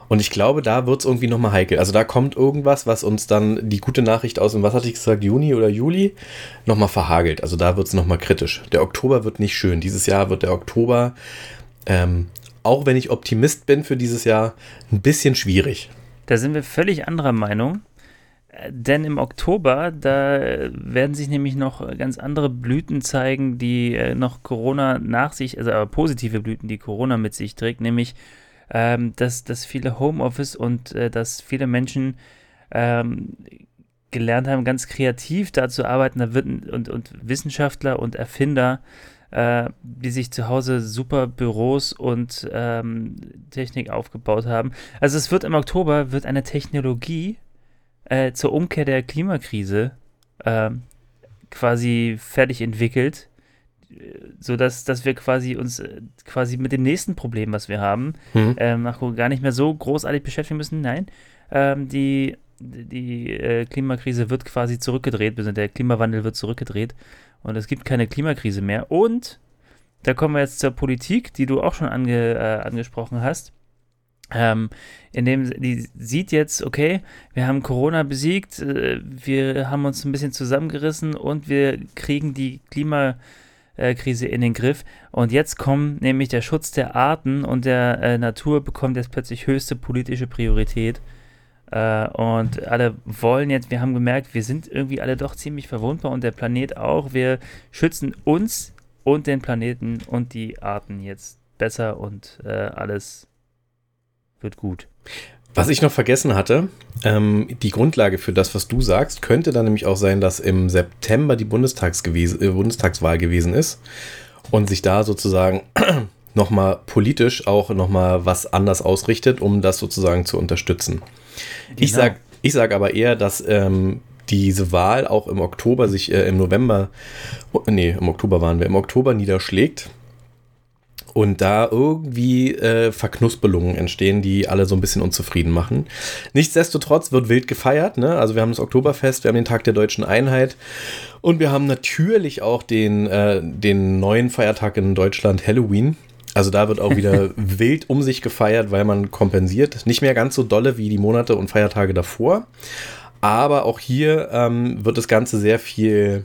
Und ich glaube, da wird es irgendwie nochmal heikel. Also da kommt irgendwas, was uns dann die gute Nachricht aus, dem, was hatte ich gesagt, Juni oder Juli, nochmal verhagelt. Also da wird es nochmal kritisch. Der Oktober wird nicht schön. Dieses Jahr wird der Oktober, ähm, auch wenn ich Optimist bin für dieses Jahr, ein bisschen schwierig. Da sind wir völlig anderer Meinung. Denn im Oktober, da werden sich nämlich noch ganz andere Blüten zeigen, die äh, noch Corona nach sich, also aber positive Blüten, die Corona mit sich trägt, nämlich ähm, dass, dass viele Homeoffice und äh, dass viele Menschen ähm, gelernt haben, ganz kreativ da zu arbeiten da wird, und, und Wissenschaftler und Erfinder, äh, die sich zu Hause super Büros und ähm, Technik aufgebaut haben. Also es wird im Oktober, wird eine Technologie äh, zur Umkehr der Klimakrise äh, quasi fertig entwickelt, sodass dass wir quasi uns äh, quasi mit dem nächsten Problem, was wir haben, mhm. ähm, gar nicht mehr so großartig beschäftigen müssen. Nein, ähm, die, die äh, Klimakrise wird quasi zurückgedreht, also der Klimawandel wird zurückgedreht und es gibt keine Klimakrise mehr. Und da kommen wir jetzt zur Politik, die du auch schon ange, äh, angesprochen hast. Ähm, in dem die sieht jetzt, okay, wir haben Corona besiegt, äh, wir haben uns ein bisschen zusammengerissen und wir kriegen die Klimakrise in den Griff. Und jetzt kommt nämlich der Schutz der Arten und der äh, Natur bekommt jetzt plötzlich höchste politische Priorität. Äh, und alle wollen jetzt, wir haben gemerkt, wir sind irgendwie alle doch ziemlich verwundbar und der Planet auch. Wir schützen uns und den Planeten und die Arten jetzt besser und äh, alles wird gut. Was ich noch vergessen hatte, ähm, die Grundlage für das, was du sagst, könnte dann nämlich auch sein, dass im September die Bundestags gewesen, äh, Bundestagswahl gewesen ist und sich da sozusagen [clears throat] nochmal politisch auch nochmal was anders ausrichtet, um das sozusagen zu unterstützen. Genau. Ich sage ich sag aber eher, dass ähm, diese Wahl auch im Oktober sich äh, im November, oh, nee, im Oktober waren wir, im Oktober niederschlägt und da irgendwie äh, Verknuspelungen entstehen, die alle so ein bisschen unzufrieden machen. Nichtsdestotrotz wird wild gefeiert. Ne? Also wir haben das Oktoberfest, wir haben den Tag der deutschen Einheit und wir haben natürlich auch den, äh, den neuen Feiertag in Deutschland, Halloween. Also da wird auch wieder [laughs] wild um sich gefeiert, weil man kompensiert. Nicht mehr ganz so dolle wie die Monate und Feiertage davor. Aber auch hier ähm, wird das Ganze sehr viel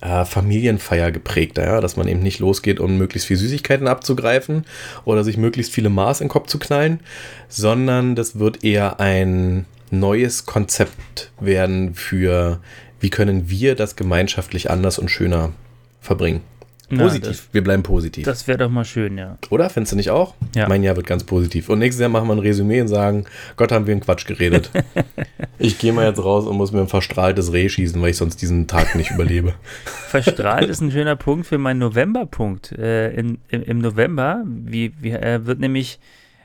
äh, Familienfeier geprägt, ja? dass man eben nicht losgeht, um möglichst viel Süßigkeiten abzugreifen oder sich möglichst viele Maß in den Kopf zu knallen, sondern das wird eher ein neues Konzept werden für, wie können wir das gemeinschaftlich anders und schöner verbringen. Positiv. Na, das, wir bleiben positiv. Das wäre doch mal schön, ja. Oder? Findest du nicht auch? Ja. Mein Jahr wird ganz positiv. Und nächstes Jahr machen wir ein Resümee und sagen, Gott, haben wir einen Quatsch geredet. [laughs] ich gehe mal jetzt raus und muss mir ein verstrahltes Reh schießen, weil ich sonst diesen Tag nicht überlebe. [laughs] Verstrahlt ist ein schöner Punkt für meinen Novemberpunkt. Äh, im, im, November wie, wie, äh, wird nämlich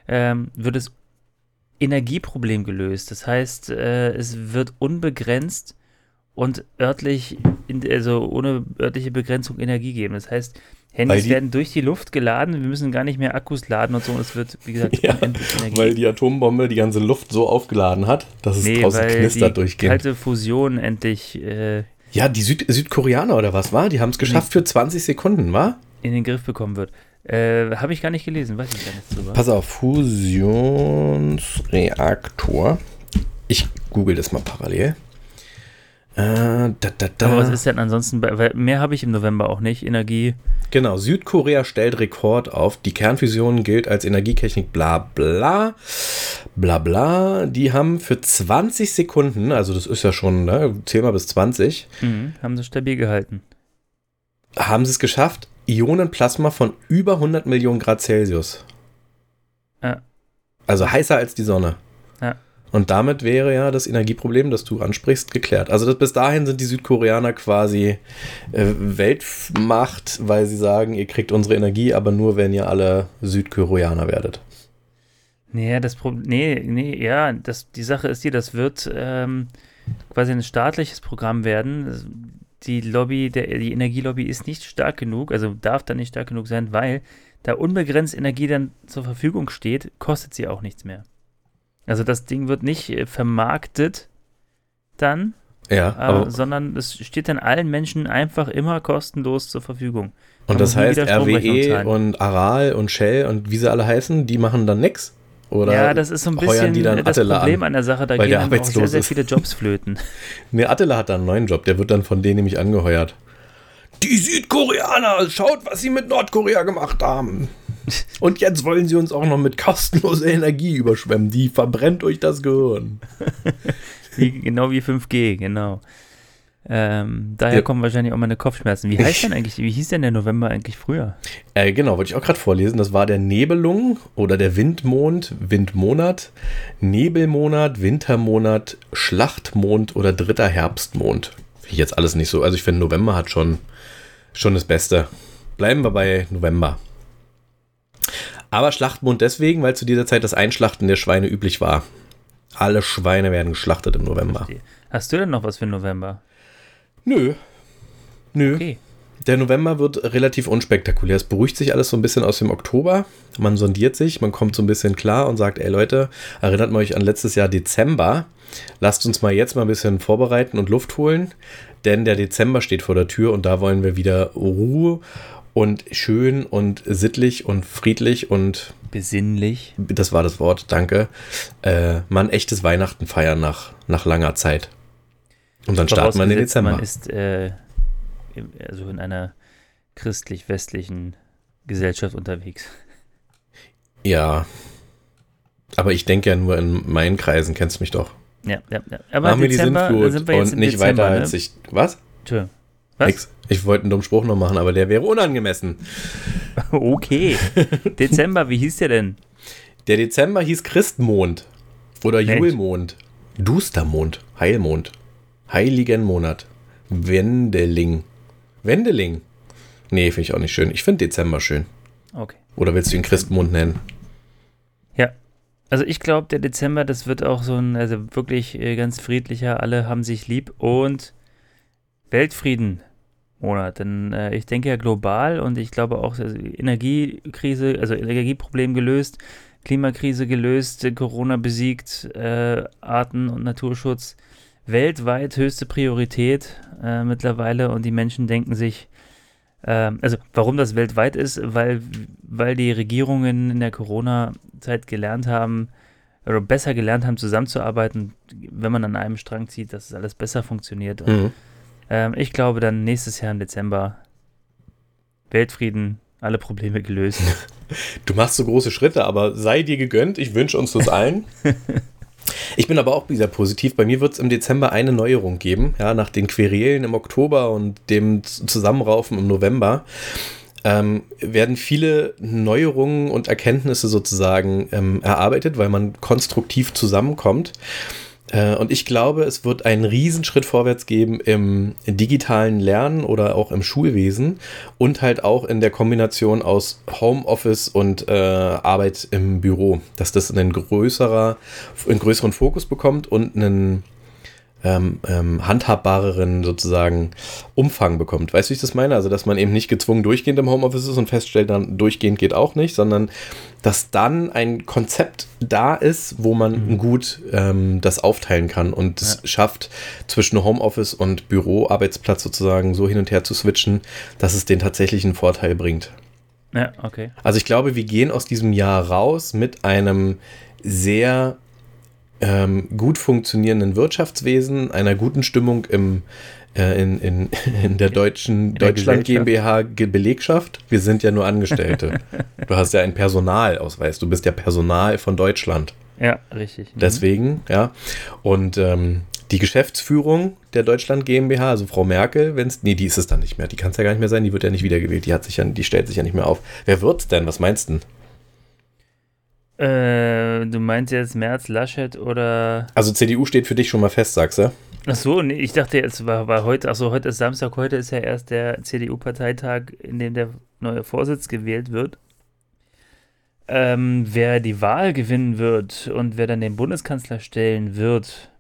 ähm, wird das Energieproblem gelöst. Das heißt, äh, es wird unbegrenzt und örtlich, in, also ohne örtliche Begrenzung Energie geben. Das heißt, Handys die, werden durch die Luft geladen, wir müssen gar nicht mehr Akkus laden und so. Und es wird, wie gesagt, ja, Energie. Weil die Atombombe die ganze Luft so aufgeladen hat, dass es nee, draußen knistert durchgeht. kalte Fusion endlich. Äh, ja, die Süd Südkoreaner oder was war? Die haben es geschafft für 20 Sekunden, war? In den Griff bekommen wird. Äh, Habe ich gar nicht gelesen, weiß ich gar nicht drüber. Pass auf, Fusionsreaktor. Ich google das mal parallel. Äh, da, da, da. Aber was ist denn ansonsten, mehr habe ich im November auch nicht, Energie. Genau, Südkorea stellt Rekord auf, die Kernfusion gilt als Energietechnik, bla bla, bla bla. Die haben für 20 Sekunden, also das ist ja schon, ne, zähl mal bis 20. Mhm, haben sie stabil gehalten. Haben sie es geschafft, Ionenplasma von über 100 Millionen Grad Celsius. Ja. Also heißer als die Sonne. Und damit wäre ja das Energieproblem, das du ansprichst, geklärt. Also das, bis dahin sind die Südkoreaner quasi äh, Weltmacht, weil sie sagen, ihr kriegt unsere Energie, aber nur, wenn ihr alle Südkoreaner werdet. Nee, das Problem, nee, nee, ja, das, die Sache ist die, das wird ähm, quasi ein staatliches Programm werden. Die Lobby, der, die Energielobby ist nicht stark genug, also darf da nicht stark genug sein, weil da unbegrenzt Energie dann zur Verfügung steht, kostet sie auch nichts mehr. Also das Ding wird nicht äh, vermarktet dann, ja, äh, sondern es steht dann allen Menschen einfach immer kostenlos zur Verfügung. Und das heißt, RWE und Aral und Shell und wie sie alle heißen, die machen dann nichts? Oder ja, das ist so ein bisschen das Problem an, an, der Sache, da gehen auch sehr, sehr viele Jobs flöten. [laughs] ne, Attila hat da einen neuen Job, der wird dann von denen nämlich angeheuert. Die Südkoreaner, schaut, was sie mit Nordkorea gemacht haben. [laughs] Und jetzt wollen sie uns auch noch mit kostenloser Energie überschwemmen. Die verbrennt euch das Gehirn. [laughs] wie, genau wie 5G, genau. Ähm, daher ja. kommen wahrscheinlich auch meine Kopfschmerzen. Wie heißt [laughs] denn eigentlich, wie hieß denn der November eigentlich früher? Äh, genau, wollte ich auch gerade vorlesen. Das war der Nebelung oder der Windmond, Windmonat, Nebelmonat, Wintermonat, Schlachtmond oder dritter Herbstmond. Finde ich jetzt alles nicht so. Also ich finde, November hat schon, schon das Beste. Bleiben wir bei November. Aber Schlachtmond deswegen, weil zu dieser Zeit das Einschlachten der Schweine üblich war. Alle Schweine werden geschlachtet im November. Hast du denn noch was für November? Nö. Nö. Okay. Der November wird relativ unspektakulär. Es beruhigt sich alles so ein bisschen aus dem Oktober. Man sondiert sich, man kommt so ein bisschen klar und sagt, ey Leute, erinnert euch an letztes Jahr Dezember. Lasst uns mal jetzt mal ein bisschen vorbereiten und Luft holen, denn der Dezember steht vor der Tür und da wollen wir wieder Ruhe und schön und sittlich und friedlich und besinnlich. Das war das Wort, danke. Äh, man echtes Weihnachten feiern nach, nach langer Zeit. Und dann starten wir in den Dezember. Man ist äh, also in einer christlich-westlichen Gesellschaft unterwegs. Ja. Aber ich denke ja nur in meinen Kreisen, kennst du mich doch. Ja, ja, ja. Aber Machen Dezember, wir die Sintflut und nicht Dezember, weiter als ne? ich. Was? Tschö. Was? Nix. Ich wollte einen dummen Spruch noch machen, aber der wäre unangemessen. [laughs] Okay. Dezember, wie hieß der denn? Der Dezember hieß Christmond. Oder Mensch. Julmond. Dustermond. Heilmond. Heiligen Monat. Wendeling. Wendeling. Nee, finde ich auch nicht schön. Ich finde Dezember schön. Okay. Oder willst du ihn Christmond nennen? Ja. Also ich glaube, der Dezember, das wird auch so ein, also wirklich äh, ganz friedlicher. Alle haben sich lieb und Weltfrieden Monat. Denn äh, ich denke ja global und ich glaube auch also Energiekrise, also Energieproblem gelöst, Klimakrise gelöst, Corona besiegt, äh, Arten- und Naturschutz weltweit höchste Priorität äh, mittlerweile und die Menschen denken sich, Ähm, also warum das weltweit ist, weil, weil die Regierungen in der Corona-Zeit gelernt haben, oder besser gelernt haben, zusammenzuarbeiten, wenn man an einem Strang zieht, dass es alles besser funktioniert. Mhm. Ähm, ich glaube dann nächstes Jahr im Dezember Weltfrieden, alle Probleme gelöst. [laughs] Du machst so große Schritte, aber sei dir gegönnt. Ich wünsche uns das allen. [laughs] Ich bin aber auch wieder positiv. Bei mir wird es im Dezember eine Neuerung geben. Ja, nach den Querelen im Oktober und dem Zusammenraufen im November ähm, werden viele Neuerungen und Erkenntnisse sozusagen ähm, erarbeitet, weil man konstruktiv zusammenkommt. Äh, und ich glaube, es wird einen Riesenschritt vorwärts geben im digitalen Lernen oder auch im Schulwesen und halt auch in der Kombination aus Homeoffice und äh, Arbeit im Büro, dass das einen größerer, einen größeren Fokus bekommt und einen ähm, ähm, handhabbareren sozusagen Umfang bekommt. Weißt du, wie ich das meine? Also, dass man eben nicht gezwungen durchgehend im Homeoffice ist und feststellt, dann durchgehend geht auch nicht, sondern dass dann ein Konzept da ist, wo man mhm. gut ähm, das aufteilen kann und es ja. schafft, zwischen Homeoffice und Büroarbeitsplatz sozusagen so hin und her zu switchen, dass es den tatsächlichen Vorteil bringt. Ja, okay. Also ich glaube, wir gehen aus diesem Jahr raus mit einem sehr ähm, gut funktionierenden Wirtschaftswesen, einer guten Stimmung im, äh, in, in, [laughs] in der deutschen in der Deutschland GmbH Belegschaft. Wir sind ja nur Angestellte. [laughs] du hast ja einen Personalausweis, du bist ja Personal von Deutschland. Ja, richtig. Mhm. Deswegen, ja. Und ähm, die Geschäftsführung der Deutschland GmbH, also Frau Merkel, wenn es, nee, die ist es dann nicht mehr. Die kann es ja gar nicht mehr sein, die wird ja nicht wiedergewählt. Die hat sich ja, die stellt sich ja nicht mehr auf. Wer wird's denn? Was meinst du? Äh, du meinst jetzt Merz, Laschet oder. Also CDU steht für dich schon mal fest, sagst du? Ach so, nee, ich dachte jetzt war, war heute, ach so, heute ist Samstag, heute ist ja erst der CDU-Parteitag, in dem der neue Vorsitz gewählt wird. Ähm, wer die Wahl gewinnen wird und wer dann den Bundeskanzler stellen wird,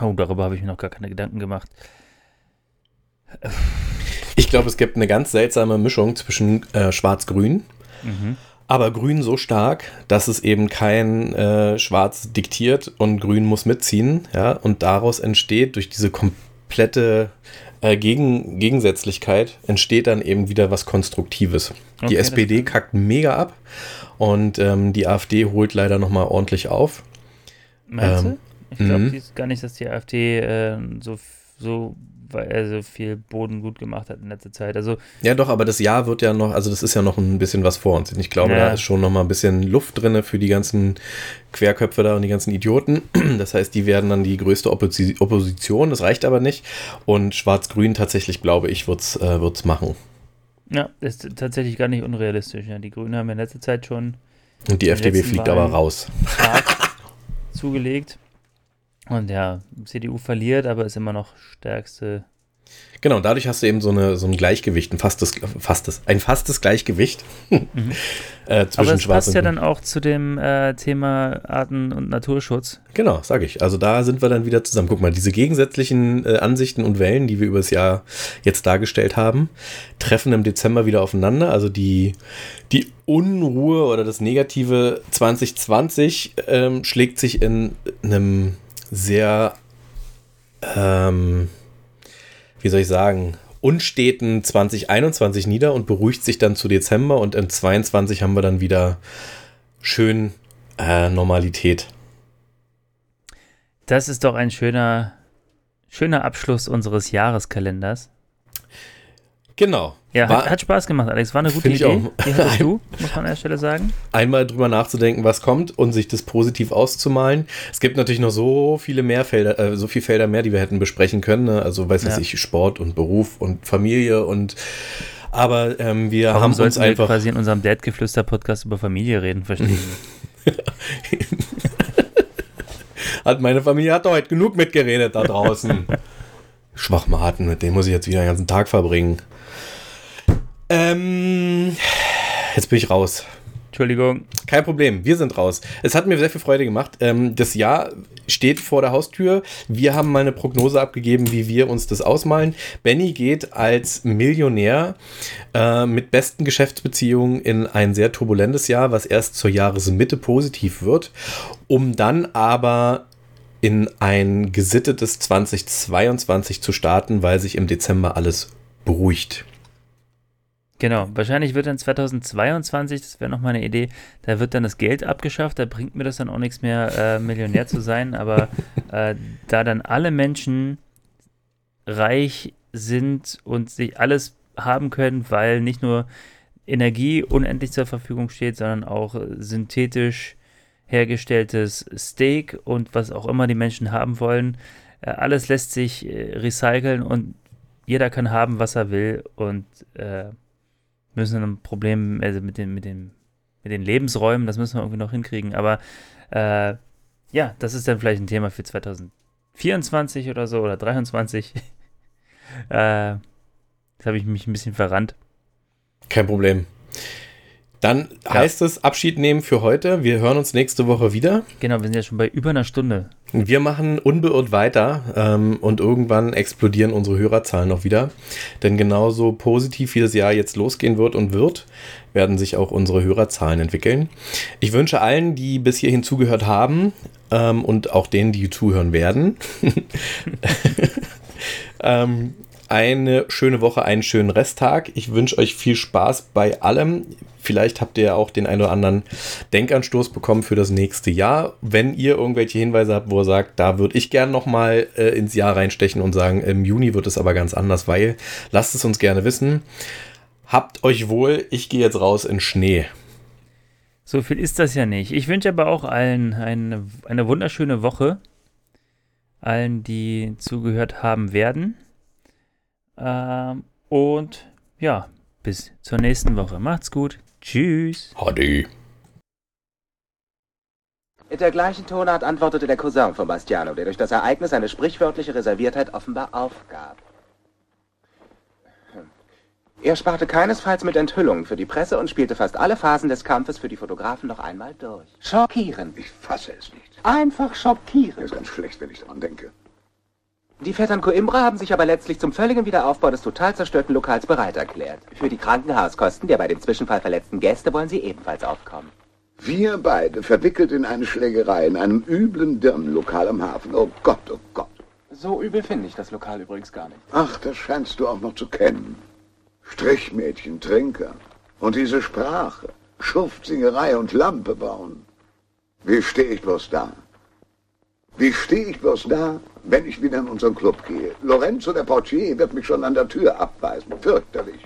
oh, darüber habe ich mir noch gar keine Gedanken gemacht. Ich glaube, es gibt eine ganz seltsame Mischung zwischen äh, Schwarz-Grün. Mhm aber grün so stark, dass es eben kein äh, Schwarz diktiert und grün muss mitziehen, ja, und daraus entsteht durch diese komplette äh, Gegen Gegensätzlichkeit entsteht dann eben wieder was Konstruktives. Okay, die SPD kackt mega ab und ähm, die AfD holt leider nochmal ordentlich auf. Meinst ähm, du? Ich glaube mhm. gar nicht, dass die AfD äh, so, so weil er so viel Boden gut gemacht hat in letzter Zeit. Also ja, doch, aber das Jahr wird ja noch, also das ist ja noch ein bisschen was vor uns. Ich glaube, ja. da ist schon noch mal ein bisschen Luft drin für die ganzen Querköpfe da und die ganzen Idioten. [clears throat] Das heißt, die werden dann die größte Opposi Opposition. Das reicht aber nicht. Und Schwarz-Grün tatsächlich, glaube ich, wird es äh, machen. Ja, ist tatsächlich gar nicht unrealistisch. Ja. Die Grünen haben in letzter Zeit schon. Und die FDP fliegt aber raus. [laughs] zugelegt. Und ja, CDU verliert, aber ist immer noch stärkste. Genau, dadurch hast du eben so, eine, so ein Gleichgewicht, ein fastes, fastes, ein fastes Gleichgewicht [laughs] mhm. äh, zwischen Aber es Schwarz passt ja dann auch zu dem äh, Thema Arten- und Naturschutz. Genau, sage ich. Also da sind wir dann wieder zusammen. Guck mal, diese gegensätzlichen äh, Ansichten und Wellen, die wir über das Jahr jetzt dargestellt haben, treffen im Dezember wieder aufeinander. Also die, die Unruhe oder das negative 2020 ähm, schlägt sich in einem sehr, ähm, wie soll ich sagen, unsteten 2021 nieder und beruhigt sich dann zu Dezember und im 22 haben wir dann wieder schön äh, Normalität. Das ist doch ein schöner, schöner Abschluss unseres Jahreskalenders. Genau. Ja, war, hat, Spaß gemacht, Alex. War eine gute Idee. Auch. Die hattest du, [laughs] muss man an der Stelle sagen. Einmal drüber nachzudenken, was kommt und sich das positiv auszumalen. Es gibt natürlich noch so viele mehr Felder, äh, so viele Felder mehr, die wir hätten besprechen können. Ne? Also, weiß ja. ich, Sport und Beruf und Familie und aber ähm, wir Warum haben uns einfach wir quasi in unserem Dad-Geflüster-Podcast über Familie reden, verstehen. [laughs] hat meine Familie hat doch heute genug mitgeredet da draußen. [laughs] Schwachmaten, mit dem muss ich jetzt wieder den ganzen Tag verbringen. Ähm, jetzt bin ich raus. Entschuldigung. Kein Problem, wir sind raus. Es hat mir sehr viel Freude gemacht. Ähm, das Jahr steht vor der Haustür. Wir haben mal eine Prognose abgegeben, wie wir uns das ausmalen. Benny geht als Millionär äh, mit besten Geschäftsbeziehungen in ein sehr turbulentes Jahr, was erst zur Jahresmitte positiv wird, um dann aber in ein gesittetes 2022 zu starten, weil sich im Dezember alles beruhigt. Genau, wahrscheinlich wird dann 2022, das wäre nochmal eine Idee, da wird dann das Geld abgeschafft, da bringt mir das dann auch nichts mehr, äh, Millionär zu sein, aber [laughs] äh, da dann alle Menschen reich sind und sich alles haben können, weil nicht nur Energie unendlich zur Verfügung steht, sondern auch synthetisch hergestelltes Steak und was auch immer die Menschen haben wollen. Äh, alles lässt sich äh, recyceln und jeder kann haben, was er will und äh, müssen ein Problem also mit den, mit den, mit den Lebensräumen, das müssen wir irgendwie noch hinkriegen. Aber äh, ja, das ist dann vielleicht ein Thema für 2024 oder so oder 2023. [laughs] äh, Jetzt habe ich mich ein bisschen verrannt. Kein Problem. Dann ja. heißt es Abschied nehmen für heute. Wir hören uns nächste Woche wieder. Genau, wir sind ja schon bei über einer Stunde. Wir machen unbeirrt weiter ähm, und irgendwann explodieren unsere Hörerzahlen noch wieder. Denn genauso positiv wie das Jahr jetzt losgehen wird und wird, werden sich auch unsere Hörerzahlen entwickeln. Ich wünsche allen, die bis hierhin zugehört haben ähm, und auch denen, die zuhören werden, [laughs] ähm, eine schöne Woche, einen schönen Resttag. Ich wünsche euch viel Spaß bei allem. Vielleicht habt ihr auch den einen oder anderen Denkanstoß bekommen für das nächste Jahr. Wenn ihr irgendwelche Hinweise habt, wo ihr sagt, da würde ich gerne nochmal äh, ins Jahr reinstechen und sagen, im Juni wird es aber ganz anders, weil lasst es uns gerne wissen. Habt euch wohl, ich gehe jetzt raus in Schnee. So viel ist das ja nicht. Ich wünsche aber auch allen eine, eine wunderschöne Woche. Allen, die zugehört haben werden. Ähm, und ja, bis zur nächsten Woche. Macht's gut. Tschüss. Hadi. In der gleichen Tonart antwortete der Cousin von Bastiano, der durch das Ereignis eine sprichwörtliche Reserviertheit offenbar aufgab. Er sparte keinesfalls mit Enthüllungen für die Presse und spielte fast alle Phasen des Kampfes für die Fotografen noch einmal durch. Schockierend. Ich fasse es nicht. Einfach schockierend. Das ist ganz schlecht, wenn ich daran denke. Die Vettern Coimbra haben sich aber letztlich zum völligen Wiederaufbau des total zerstörten Lokals bereit erklärt. Für die Krankenhauskosten der bei dem Zwischenfall verletzten Gäste wollen sie ebenfalls aufkommen. Wir beide verwickelt in eine Schlägerei in einem üblen Dirnenlokal am Hafen. Oh Gott, oh Gott. So übel finde ich das Lokal übrigens gar nicht. Ach, das scheinst du auch noch zu kennen. Strichmädchen, Trinker. Und diese Sprache. Schuftsingerei und Lampe bauen. Wie stehe ich bloß da? Wie stehe ich bloß da, wenn ich wieder in unseren Club gehe? Lorenzo, der Portier, wird mich schon an der Tür abweisen. Fürchterlich.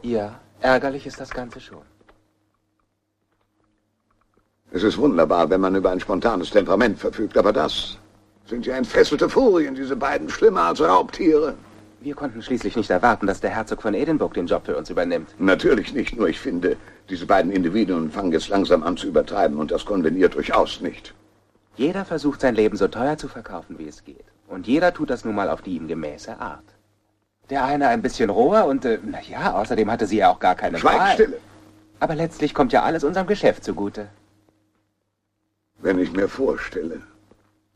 Ja, ärgerlich ist das Ganze schon. Es ist wunderbar, wenn man über ein spontanes Temperament verfügt, aber das sind ja entfesselte Furien, diese beiden schlimmer als Raubtiere. Wir konnten schließlich nicht erwarten, dass der Herzog von Edinburgh den Job für uns übernimmt. Natürlich nicht, nur ich finde, diese beiden Individuen fangen jetzt langsam an zu übertreiben und das konveniert durchaus nicht. Jeder versucht sein Leben so teuer zu verkaufen, wie es geht. Und jeder tut das nun mal auf die ihm gemäße Art. Der eine ein bisschen roher und, äh, naja, außerdem hatte sie ja auch gar keine Schweigstille! Aber letztlich kommt ja alles unserem Geschäft zugute. Wenn ich mir vorstelle,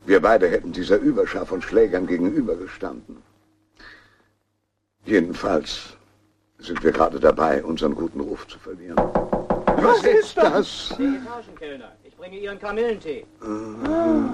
wir beide hätten dieser Überschar von Schlägern gegenübergestanden. Jedenfalls sind wir gerade dabei, unseren guten Ruf zu verlieren. Was, Was ist das? Die Etagenkellner. Ich bringe Ihren Kamillentee. Ah.